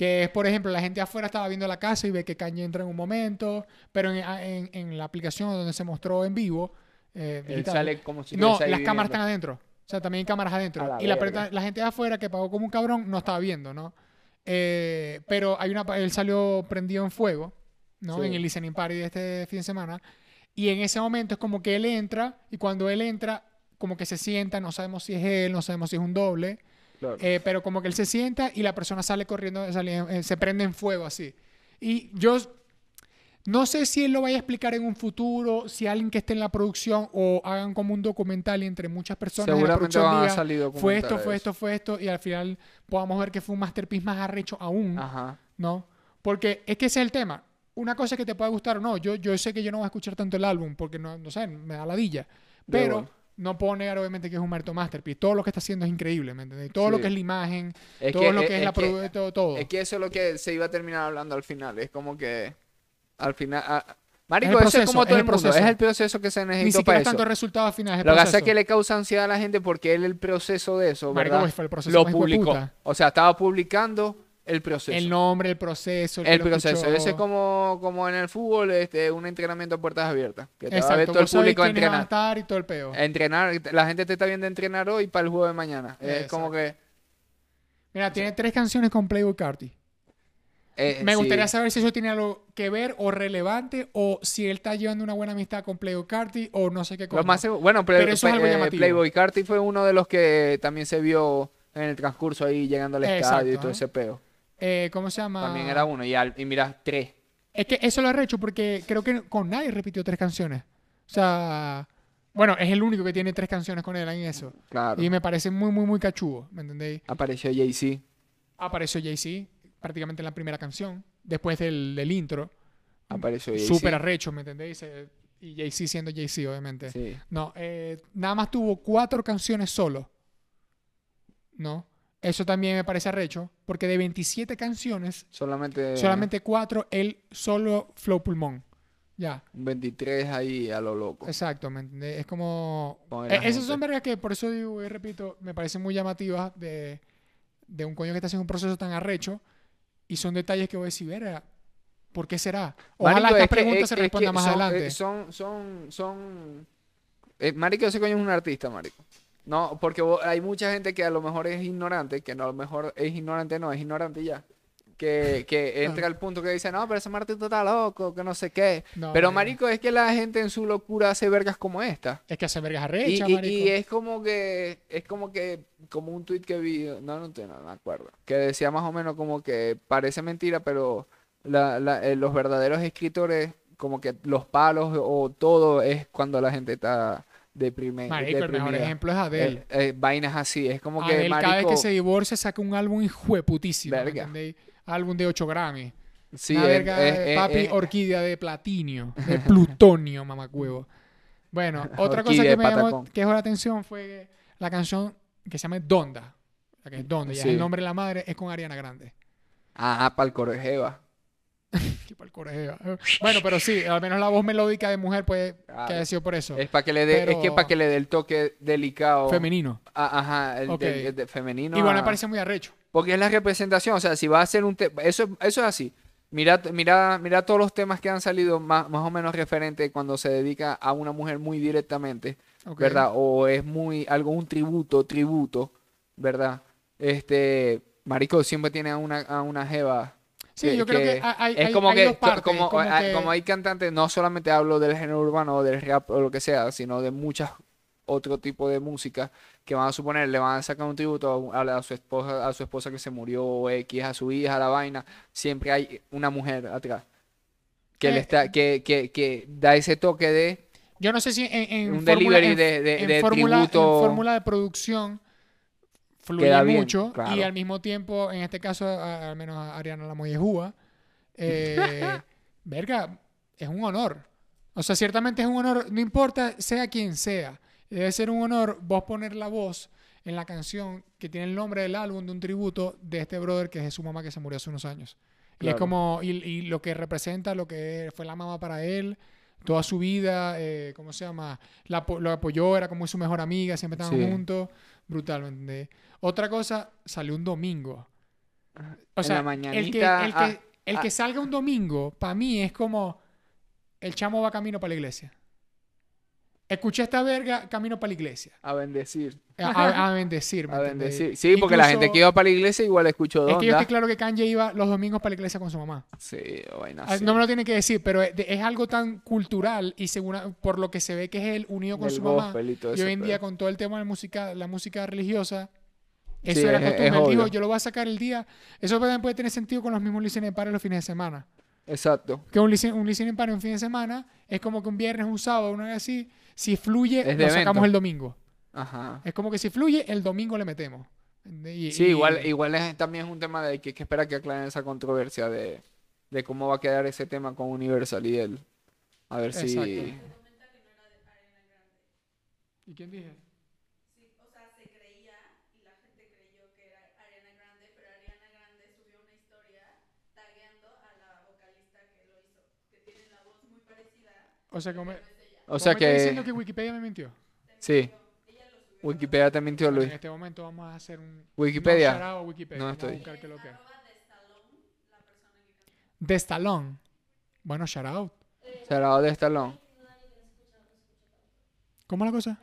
C: Que es, por ejemplo, la gente afuera estaba viendo la casa y ve que Kanye entra en un momento, pero en, en- en la aplicación donde se mostró en vivo, eh,
A: Él sale como si
C: no, las cámaras están adentro. O sea, también hay cámaras adentro.
A: La
C: y la, gente de afuera que pagó como un cabrón no estaba viendo, ¿no? Eh, pero hay una, él salió prendido en fuego, ¿no?
A: Sí.
C: En el listening party de este fin de semana. Y en ese momento es como que él entra y cuando él entra, como que se sienta, no sabemos si es él, no sabemos si es un doble,
A: Claro.
C: eh, pero como que él se sienta y la persona sale corriendo, sale- eh, se prende en fuego así. Y yo no sé si él lo vaya a explicar en un futuro, si alguien que esté en la producción o hagan como un documental y entre muchas personas
A: Seguramente van a
C: diga,
A: salir
C: fue esto, fue esto, fue esto, y al final podamos ver que fue un masterpiece más arrecho aún,
A: Ajá.
C: ¿no? Porque es que ese es el tema. Una cosa es que te pueda gustar o no. Yo, yo sé que yo no voy a escuchar tanto el álbum porque no, no sé, me da ladilla. Pero. No puedo negar obviamente que es un maldito masterpiece. Todo lo que está haciendo es increíble, ¿me entiendes? Todo lo que es la imagen,
A: Es
C: todo
A: que-
C: lo
A: es-
C: que es,
A: es
C: la
A: que-
C: todo, todo.
A: Es que eso es lo que se iba a terminar hablando al final. Es como que al final.
C: Es
A: Marico,
C: el
A: eso es como
C: es
A: todo
C: el
A: el mundo.
C: proceso.
A: Es el proceso que se
C: Ni
A: necesita
C: siquiera
A: para
C: es
A: eso.
C: tanto resultado final. Es el
A: Lo que pasa es que le causa ansiedad a la gente porque él el proceso de eso,
C: Marico,
A: ¿verdad?
C: fue el proceso
A: lo publicó.
C: puta.
A: O sea, estaba publicando el proceso.
C: El nombre, el proceso.
A: el proceso.
C: escuchó.
A: Ese es como, como en el fútbol, este, un entrenamiento a puertas abiertas. Que te va a ver
C: Exacto,
A: todo el público a
C: a
A: entrenar.
C: estar y todo el peo.
A: Entrenar, la gente te está viendo entrenar hoy para el juego de mañana. Es como que.
C: Mira, tiene tres canciones con Playboy Carti.
A: eh,
C: Me
A: sí.
C: gustaría saber si eso tiene algo que ver o relevante o si él está llevando una buena amistad con Playboy Carti o no sé qué cosa.
A: Lo más bueno,
C: Pero eso es algo
A: eh,
C: llamativo.
A: Playboy Carti fue uno de los que también se vio en el transcurso ahí llegando al
C: Exacto,
A: estadio y todo
C: ajá.
A: ese peo.
C: Eh, ¿Cómo se llama?
A: También era uno. Y, al- y mira, tres.
C: Es que eso lo he hecho porque creo que con nadie repitió tres canciones. O sea, bueno, es el único que tiene tres canciones con él en eso.
A: Claro.
C: Y me parece muy, muy, muy cachudo, ¿me entendéis?
A: Apareció Jay-Z.
C: Apareció Jay-Z prácticamente en la primera canción, después del, del intro.
A: Apareció Jay-Z.
C: Súper arrecho, ¿me entendéis? Y Jay-Z siendo Jay-Z, obviamente.
A: Sí.
C: No, eh, nada más tuvo cuatro canciones solo. ¿No? Eso también me parece arrecho, porque de 27 canciones,
A: Solamente.
C: solamente cuatro, él solo flow pulmón. Ya,
A: 23 ahí a lo loco.
C: exacto, ¿me entiendes? Es como... Eh, esas son vergas que, por eso digo y repito, me parecen muy llamativas de, de un coño que está haciendo un proceso tan arrecho y son detalles que voy a decir, verga, ¿por qué será? Ojalá
A: Marico,
C: estas
A: es que-
C: preguntas
A: es-
C: se
A: es que
C: respondan más
A: son-
C: adelante.
A: eh, Son, son, son. eh, marico, ese coño es un artista, marico. No, porque hay mucha gente que a lo mejor es ignorante, que no, a lo mejor es ignorante, no, es ignorante ya. Que, que entra al punto que dice, no, pero ese artista está loco, que no sé qué.
C: No,
A: pero,
C: no.
A: marico, es que la gente en su locura hace vergas como esta.
C: Es que hace vergas
A: Y,
C: arrechas,
A: y-
C: marico.
A: y es como que, es como que, como un tweet que vi, no, no, te- no me acuerdo, que decía más o menos como que parece mentira, pero la- la- eh, los verdaderos escritores, como que los palos o todo es cuando la gente está deprime,
C: Marico, el mejor ejemplo es Adele.
A: Eh, eh, vainas así, es como que,
C: cada vez que se divorcia saca un álbum hijueputísimo. ¿me
A: Verga.
C: entendéis? Álbum de 8 Grammy.
A: sí,
C: Una
A: es-
C: verga
A: es-
C: de
A: es-
C: papi orquídea de platinio, de plutonio, mamacuevo. Bueno, otra cosa que me llamó que dejó la atención fue la canción que se llama Donda. La que es Donda,
A: Sí.
C: el nombre de la madre, es con Ariana Grande.
A: ah, para el corejeva.
C: Bueno, pero sí, al menos la voz melódica de mujer puede
A: Claro.
C: que haya sido por eso.
A: Es para que le dé, es que para que le dé el toque delicado.
C: Femenino.
A: Ah, ajá, el,
C: Ok.
A: del- el de femenino.
C: Igual me parece muy arrecho.
A: Porque es la representación, o sea, si va a ser un tema, eso, eso es así. Mira, mira, mira todos los temas que han salido más, más o menos referentes cuando se dedica a una mujer muy directamente. ¿verdad? O es muy algo, un tributo, tributo, ¿verdad? Este, Marico siempre tiene a una, a una jeva.
C: Sí, yo creo que hay-
A: es como
C: hay
A: que,
C: dos partes,
A: como,
C: como
A: hay-
C: que-
A: como hay cantantes, no solamente hablo del género urbano o del rap o lo que sea, sino de muchas otro tipo de música que van a suponer, le van a sacar un tributo a, a- su esposa, a su esposa que se murió, o X, a su hija, a la vaina, siempre hay una mujer atrás que le
C: Eh,
A: está, que, que, que da ese toque de
C: Yo no sé si en, en
A: Un
C: fórmula-
A: delivery de- tributo.
C: fórmula de producción fluye
A: bien,
C: mucho y
A: claro.
C: al mismo tiempo, en este caso, a- al menos a Ariana la Mollejúa, eh, verga, es un honor. O sea, ciertamente es un honor, no importa sea quien sea, debe ser un honor vos poner la voz en la canción que tiene el nombre del álbum de un tributo de este brother que es de su mamá que se murió hace unos años. Y es
A: Claro.
C: como, y, y lo que representa, lo que fue la mamá para él, toda su vida, eh, ¿cómo se llama? La, lo apoyó, era como su mejor amiga, siempre estaban
A: Sí.
C: juntos, brutal, ¿me entendés? Otra cosa, salió un domingo. O
A: En
C: sea,
A: la
C: el que, el que,
A: ah,
C: el que
A: ah.
C: salga un domingo, para mí es como el chamo va camino para la iglesia. Escuché esta verga, camino para la iglesia.
A: a bendecir.
C: A, a- a bendecir, ¿me
A: A
C: entendés?
A: bendecir. Sí, porque la gente que iba para la iglesia igual escuchó
C: Es que yo estoy claro que Kanye iba los domingos para la iglesia con su mamá.
A: Sí, vaina
C: Ah. No me lo tiene que decir, pero es, algo tan cultural y segura- por lo que se ve que es él unido con
A: Del
C: su mamá.
A: y ese
C: hoy en día con todo el tema de la música, la música religiosa, eso
A: Sí,
C: era costumbre.
A: es
C: Él dijo, yo lo voy a sacar el día. Eso también puede tener sentido con los mismos listening para los fines de semana.
A: Exacto.
C: Que un listening, un listening party un fin de semana es como que un viernes, un sábado, una vez así. Si fluye, lo sacamos
A: evento.
C: el domingo.
A: Ajá.
C: Es como que si fluye, el domingo le metemos. Y-
A: Sí,
C: y-
A: igual, igual es, también es un tema de que hay que esperar que aclaren esa controversia de, de cómo va a quedar ese tema con Universal y él. A ver si...
C: Exacto. ¿Y quién dije?
E: O sea, se creía y la gente creyó que era A la que que la.
C: O sea, me está diciendo
A: que...
C: que Wikipedia me mintió.
A: Sí. Wikipedia te mintió,
C: En
A: Luis.
C: este momento vamos a hacer un...
A: Wikipedia.
C: No, a Wikipedia.
A: No
C: Vamos a
A: estoy.
C: buscar qué es lo que es. De Stallone. Bueno, shout out.
A: De Stallone.
C: ¿Cómo es la cosa?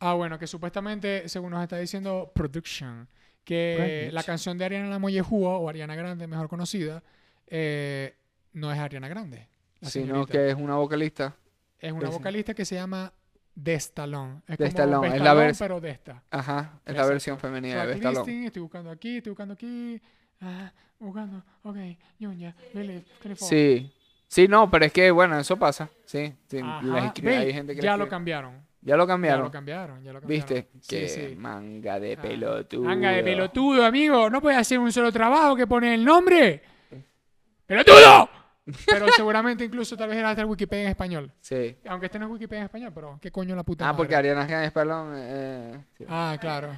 C: Ah, bueno, que supuestamente, según nos está diciendo Production, que la canción de Ariana Mollejúa, o Ariana Grande, mejor conocida, eh, no es Ariana Grande.
A: Sino que es una vocalista.
C: es una vocalista que se llama De Stallone. Es
A: De
C: como
A: Stallone, es la
C: Stallone,
A: vers-
C: pero de esta.
A: Ajá. Es la versión femenina de.
C: Tracklisting, estoy buscando aquí, estoy buscando aquí. Ah, buscando, ok, Yunya, Believe, 24.
A: Sí. Sí, no, pero es que, bueno, eso pasa. Sí. sí, les escribe- hay gente que
C: ya lo cambiaron.
A: Ya lo
C: Ya
A: cambiaron.
C: lo cambiaron, ya lo cambiaron.
A: ¿Viste?
C: Sí,
A: que
C: sí.
A: manga de
C: Ah,
A: pelotudo.
C: Manga de pelotudo, amigo. No puede hacer un solo trabajo que pone el nombre. ¡Pelotudo! Pero seguramente incluso tal vez era hasta el Wikipedia en español.
A: Sí.
C: Aunque este no es Wikipedia en español, pero qué coño la puta
A: Ah,
C: madre.
A: porque Ariana Grande Stallone. Eh, sí.
C: Ah, claro.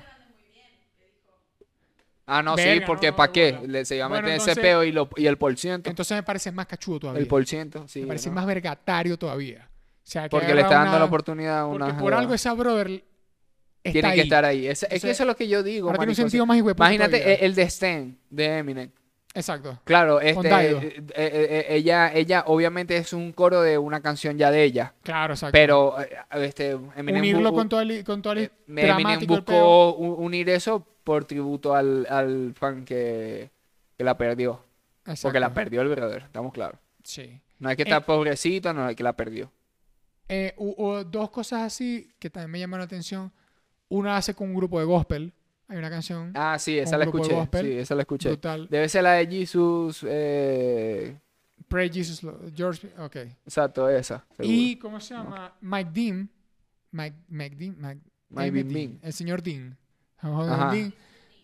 A: Ah, no, sí, porque
C: no,
A: ¿para
C: no,
A: qué? Le- se iba a
C: Bueno,
A: meter ese
C: entonces-
A: peo y, lo, y el por ciento.
C: Entonces me parece más cachudo todavía.
A: El por ciento, sí.
C: me parece
A: ¿no?
C: más vergatario todavía. O sea, que
A: Porque le está dando
C: una-
A: la oportunidad a una.
C: Porque por algo esa brother
A: Tiene que estar ahí. Es, es que eso es lo que yo digo.
C: Ahora tiene un sentido más
A: Imagínate el, el de Stan, de Eminem.
C: Exacto.
A: Claro, este,
C: Daido.
A: eh, eh, eh, ella, ella obviamente es un coro de una canción ya de ella.
C: Claro, exacto.
A: Pero eh, este, Eminem
C: Unirlo
A: bu-
C: con todo el, con todo el
A: eh, Eminem
C: el
A: buscó u- unir eso por tributo al, al fan que, que la perdió. Porque la
C: Exacto.
A: perdió el brother, estamos claros.
C: Sí.
A: No hay que
C: Eh,
A: estar pobrecito, no hay que la perdió.
C: Eh, u- o dos cosas así que también me llamaron la atención. Una hace con un grupo de gospel. Hay una canción
A: Ah, sí, esa la escuché.
C: gospel.
A: Sí, esa la escuché.
C: brutal.
A: Debe ser la de Jesus. Eh,
C: Pray Jesus, Lord. George. Ok.
A: exacto, esa. seguro.
C: Y, ¿cómo se llama? Mike Dean. Mike, Mike Dean. Mike,
A: Mike
C: Dean. El señor Dean.
A: Ajá.
C: Dean.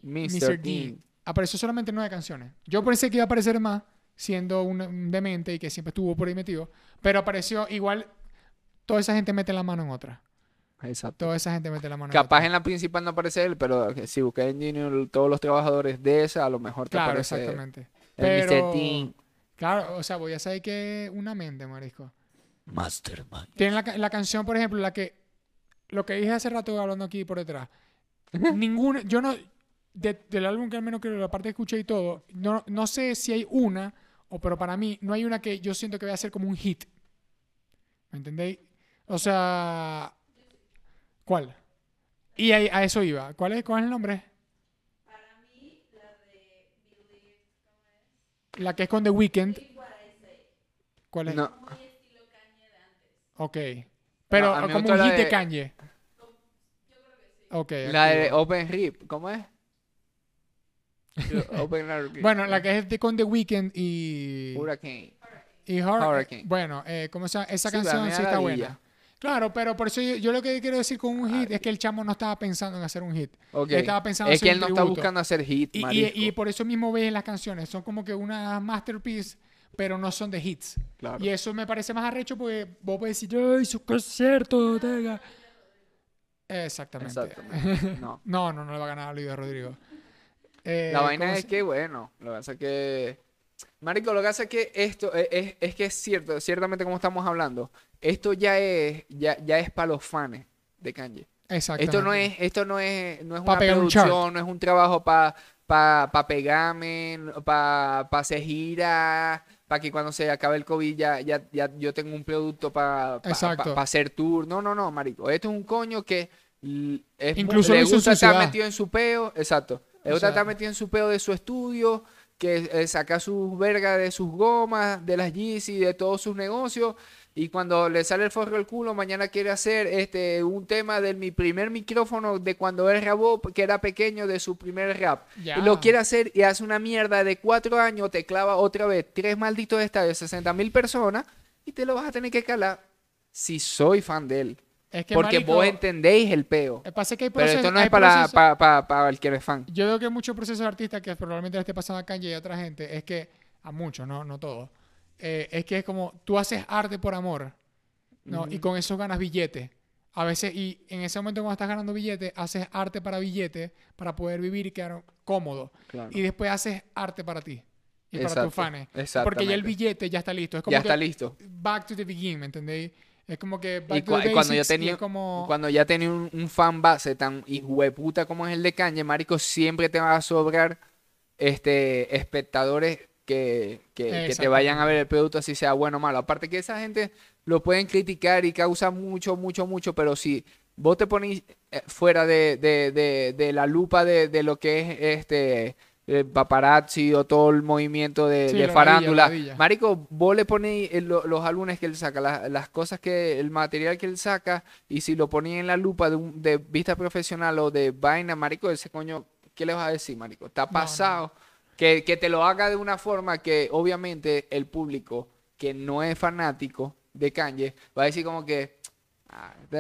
A: Mr. Dean.
C: Dean. Apareció solamente en nueve canciones. Yo pensé que iba a aparecer más, siendo un, un demente y que siempre estuvo por ahí metido. Pero apareció igual. Toda esa gente mete la mano en otra.
A: Exacto.
C: Toda esa gente mete la mano en
A: Capaz
C: otra.
A: en la principal no aparece él, pero si buscas en Junior todos los trabajadores de esa, a lo mejor te
C: Claro,
A: aparece
C: exactamente.
A: el
C: Pero-
A: Mr. Dean.
C: Claro, o sea, voy a saber que una mente, marisco.
D: Mastermind.
C: Tienen la, la canción, por ejemplo, la que. Lo que dije hace rato hablando aquí por detrás. Ninguna. Yo no. de- del álbum que al menos que la parte que escuché y todo. No, no sé si hay una. O, pero para mí, no hay una que yo siento que va a ser como un hit. ¿Me entendéis? O sea. ¿Cuál? Y ahí- a eso iba. ¿Cuál es, ¿Cuál es el nombre? La que es con The Weeknd. ¿Cuál es?
A: No,
C: Ok. Pero
A: No, mí
C: como un
A: la
C: hit de
A: de-
C: Kanye. Ok.
A: la
C: aquí
A: de
C: va.
A: Open Rip, ¿cómo es? Open Rip.
C: Bueno, la que es de, con The Weeknd y.
A: Hurricane.
C: y Hur-
A: Hurricane.
C: Bueno, eh, ¿cómo se llama? Esa
A: Sí,
C: canción
A: mí
C: sí está buena. Claro, pero por eso yo, yo lo que quiero decir con un hit es que el chamo no estaba pensando en hacer un hit.
A: Ok.
C: Estaba pensando
A: Es
C: hacer
A: que él no está
C: tributo.
A: buscando hacer hit,
C: Y, y- por eso mismo ves las canciones. Son como que una masterpiece, pero no son de hits.
A: Claro.
C: Y eso me parece más arrecho porque vos puedes decir, ¡ay, su concierto! tenga". Exactamente.
A: Exactamente. No.
C: No, no, no le va a ganar a Olivia Rodrigo. Eh,
A: La vaina
C: ¿cómo
A: es
C: se-
A: que, bueno, lo que pasa es que... Marico, lo que pasa es que esto es, es- es que es cierto, ciertamente como estamos hablando, esto ya es, ya, ya es para los fans de Kanye.
C: Exactamente.
A: Esto no es, esto no es, no es
C: Pa'
A: una
C: un
A: producción, no es un trabajo para pa, pa pegarme, para pa hacer gira, para que cuando se acabe el COVID ya, ya, ya yo tenga un producto para
C: Exacto.
A: hacer tour. No, no, no, marico. Esto es un coño que es
C: Incluso
A: le gusta estar metido en su peo, exacto. Le gusta estar metido en su peo de su estudio, que eh, saca sus vergas de sus gomas, de las Yeezy, de todos sus negocios. Y cuando le sale el forro del culo, mañana quiere hacer este un tema de mi primer micrófono de cuando él grabó, que era pequeño, de su primer rap. Y lo quiere hacer y hace una mierda de cuatro años, te clava otra vez tres malditos estadios, 60 mil personas, y te lo vas a tener que calar si soy fan de él.
C: Es que,
A: Porque
C: marico,
A: vos entendéis el peo.
C: pasa que hay
A: Pero
C: procesos-
A: esto no es para, para, para, para el que no es fan.
C: Yo veo que muchos procesos de artistas que probablemente le esté pasando a Kanye y a otra gente es que, a muchos, no, no todos, eh, es que es como tú haces arte por amor, ¿no? Y con eso ganas billete. A veces, y en ese momento cuando estás ganando billete, haces arte para billete, para poder vivir y quedar cómodo.
A: Claro.
C: Y después haces arte para ti y para
A: Exacto,
C: tus fans. Porque ya el billete ya está listo. Es como
A: Ya está listo.
C: Back to the beginning, ¿me entendéis? Es como que back
A: Y,
C: to
A: cua-
C: the
A: cuando ya tenía,
C: como...
A: cuando ya tenía un, un fan base tan hijueputa como es el de Kanye, marico, siempre te va a sobrar este espectadores que, que, que te vayan a ver el producto así sea bueno o malo. Aparte que esa gente lo pueden criticar y causa mucho, mucho, mucho, pero si vos te pones eh, fuera de, de, de, de la lupa de, de lo que es este el paparazzi o todo el movimiento de,
C: Sí,
A: de
C: la
A: farándula. Marico, vos le ponéis el- lo- los álbumes que él saca, la- las cosas que, el material que él saca, y si lo ponéis en la lupa de, un- de vista profesional o de vaina, marico, ese coño, ¿qué le vas a decir, marico? Está
C: no.
A: pasado. Que, que te lo haga de una forma que obviamente el público que no es fanático de Kanye va a decir como que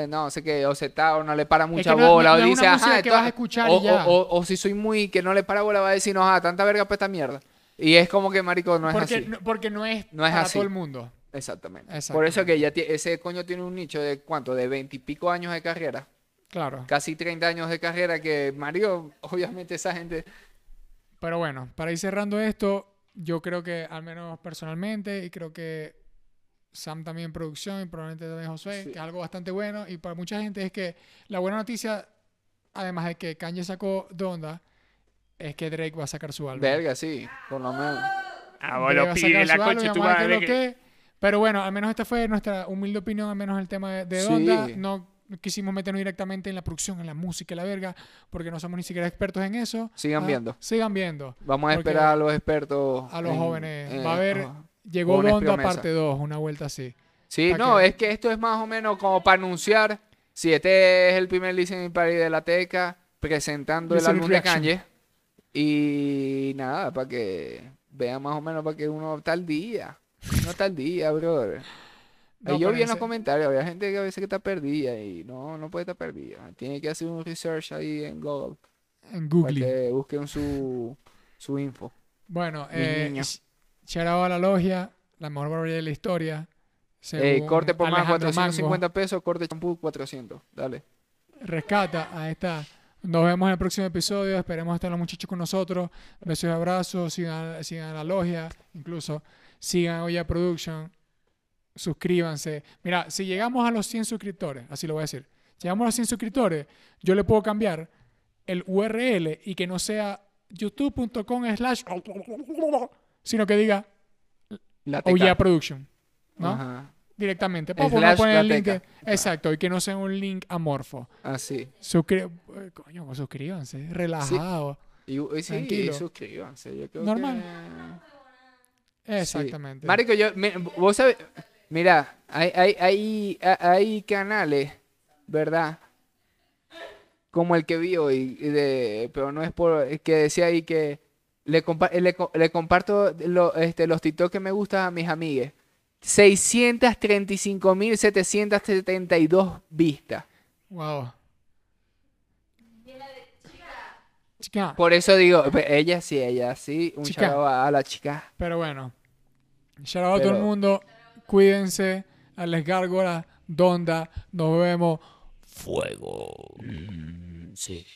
A: no sé qué o se está o no le para mucha
C: que no-
A: bola
C: no-
A: o
C: no
A: dice ajá
C: que vas a escuchar
A: o,
C: y ya.
A: o- o- o si soy muy que no le para bola va a decir no ah tanta verga para esta mierda y es como que marico no es
C: porque,
A: así
C: no, porque no es,
A: No es
C: para
A: así.
C: todo el mundo.
A: Exactamente.
C: Exactamente.
A: Por eso que ya ese coño tiene un nicho de cuánto, de veintipico años de carrera,
C: Claro.
A: casi 30 años de carrera que Mario, obviamente esa gente,
C: Pero bueno, para ir cerrando esto, yo creo que, al menos personalmente, y creo que Sam también en producción, y probablemente también Josué,
A: Sí.
C: que es algo bastante bueno. Y para mucha gente es que la buena noticia, además de que Kanye sacó Donda, es que Drake va a sacar su álbum.
A: verga, sí, por lo menos.
F: Ah,
C: a
F: pide la
C: su álbum,
F: concha de tu madre. que-
C: que- Pero bueno, al menos esta fue nuestra humilde opinión, al menos el tema de, de
A: Sí.
C: Donda. No quisimos meternos directamente en la producción, en la música y la verga, porque no somos ni siquiera expertos en eso.
A: Sigan
C: Ah,
A: viendo.
C: Sigan viendo.
A: Vamos a esperar a los expertos.
C: a los
A: en-
C: jóvenes.
A: en-
C: Va a haber,
A: ajá.
C: Llegó Donda
A: promesas.
C: parte 2, una vuelta así.
A: Sí, no,
C: que-
A: es que esto es más o menos como para anunciar, si este es el primer listening party de la Teca, presentando el álbum de
C: reaction.
A: Kanye, y nada, para que vean más o menos para que uno está al día, uno está al día, brother.
C: No,
A: yo vi en los comentarios, había gente que a veces que está perdida y no, no puede estar perdida. Tiene que hacer un research ahí en Google
C: En
A: para
C: Google.
A: que busquen su, su info.
C: Bueno,
A: Mis
C: eh,
A: niños.
C: Sh- shout out a la logia, la mejor barbería de la historia.
A: Eh, corte por más
C: Alejandro
A: 450 pesos, corte champú 400. Dale.
C: Mango. Rescata, ahí está. Nos vemos en el próximo episodio. Esperemos estar los muchachos con nosotros. Besos y abrazos. Sigan, sigan a la logia. Incluso sigan a Oya Production. Suscríbanse. Mira, si llegamos a los 100 suscriptores, así lo voy a decir. Si llegamos a los 100 suscriptores, yo le puedo cambiar el URL y que no sea youtube.com slash sino que diga
A: La
C: Oya
A: Teca.
C: Production. ¿no?
A: Ajá.
C: Directamente. Pues,
A: Slash
C: vamos a poner el link. de- exacto. Y que no sea un link amorfo.
A: Así.
C: Suscri- eh, coño, suscríbanse. Relajado.
A: Y, y sí,
C: Tranquilo.
A: suscríbanse. Yo creo
C: Normal.
A: que- sí.
C: Exactamente.
A: Marico, yo, vos sabés, mira, hay, hay, hay, hay canales, ¿verdad? Como el que vi hoy, y de, pero no es por, es que decía ahí que le, compa- le, co- le comparto lo- este, los TikTok que me gustan a mis amigues. 635.772 vistas.
C: Wow. Chica.
A: Por eso digo, pe- ella sí, ella sí. Un
C: Chica.
A: a la chica.
C: Pero bueno. Shout out a todo el
A: Pero-
C: mundo. Cuídense. A gárgolas. Donda. Nos vemos.
D: Fuego. Mm, sí.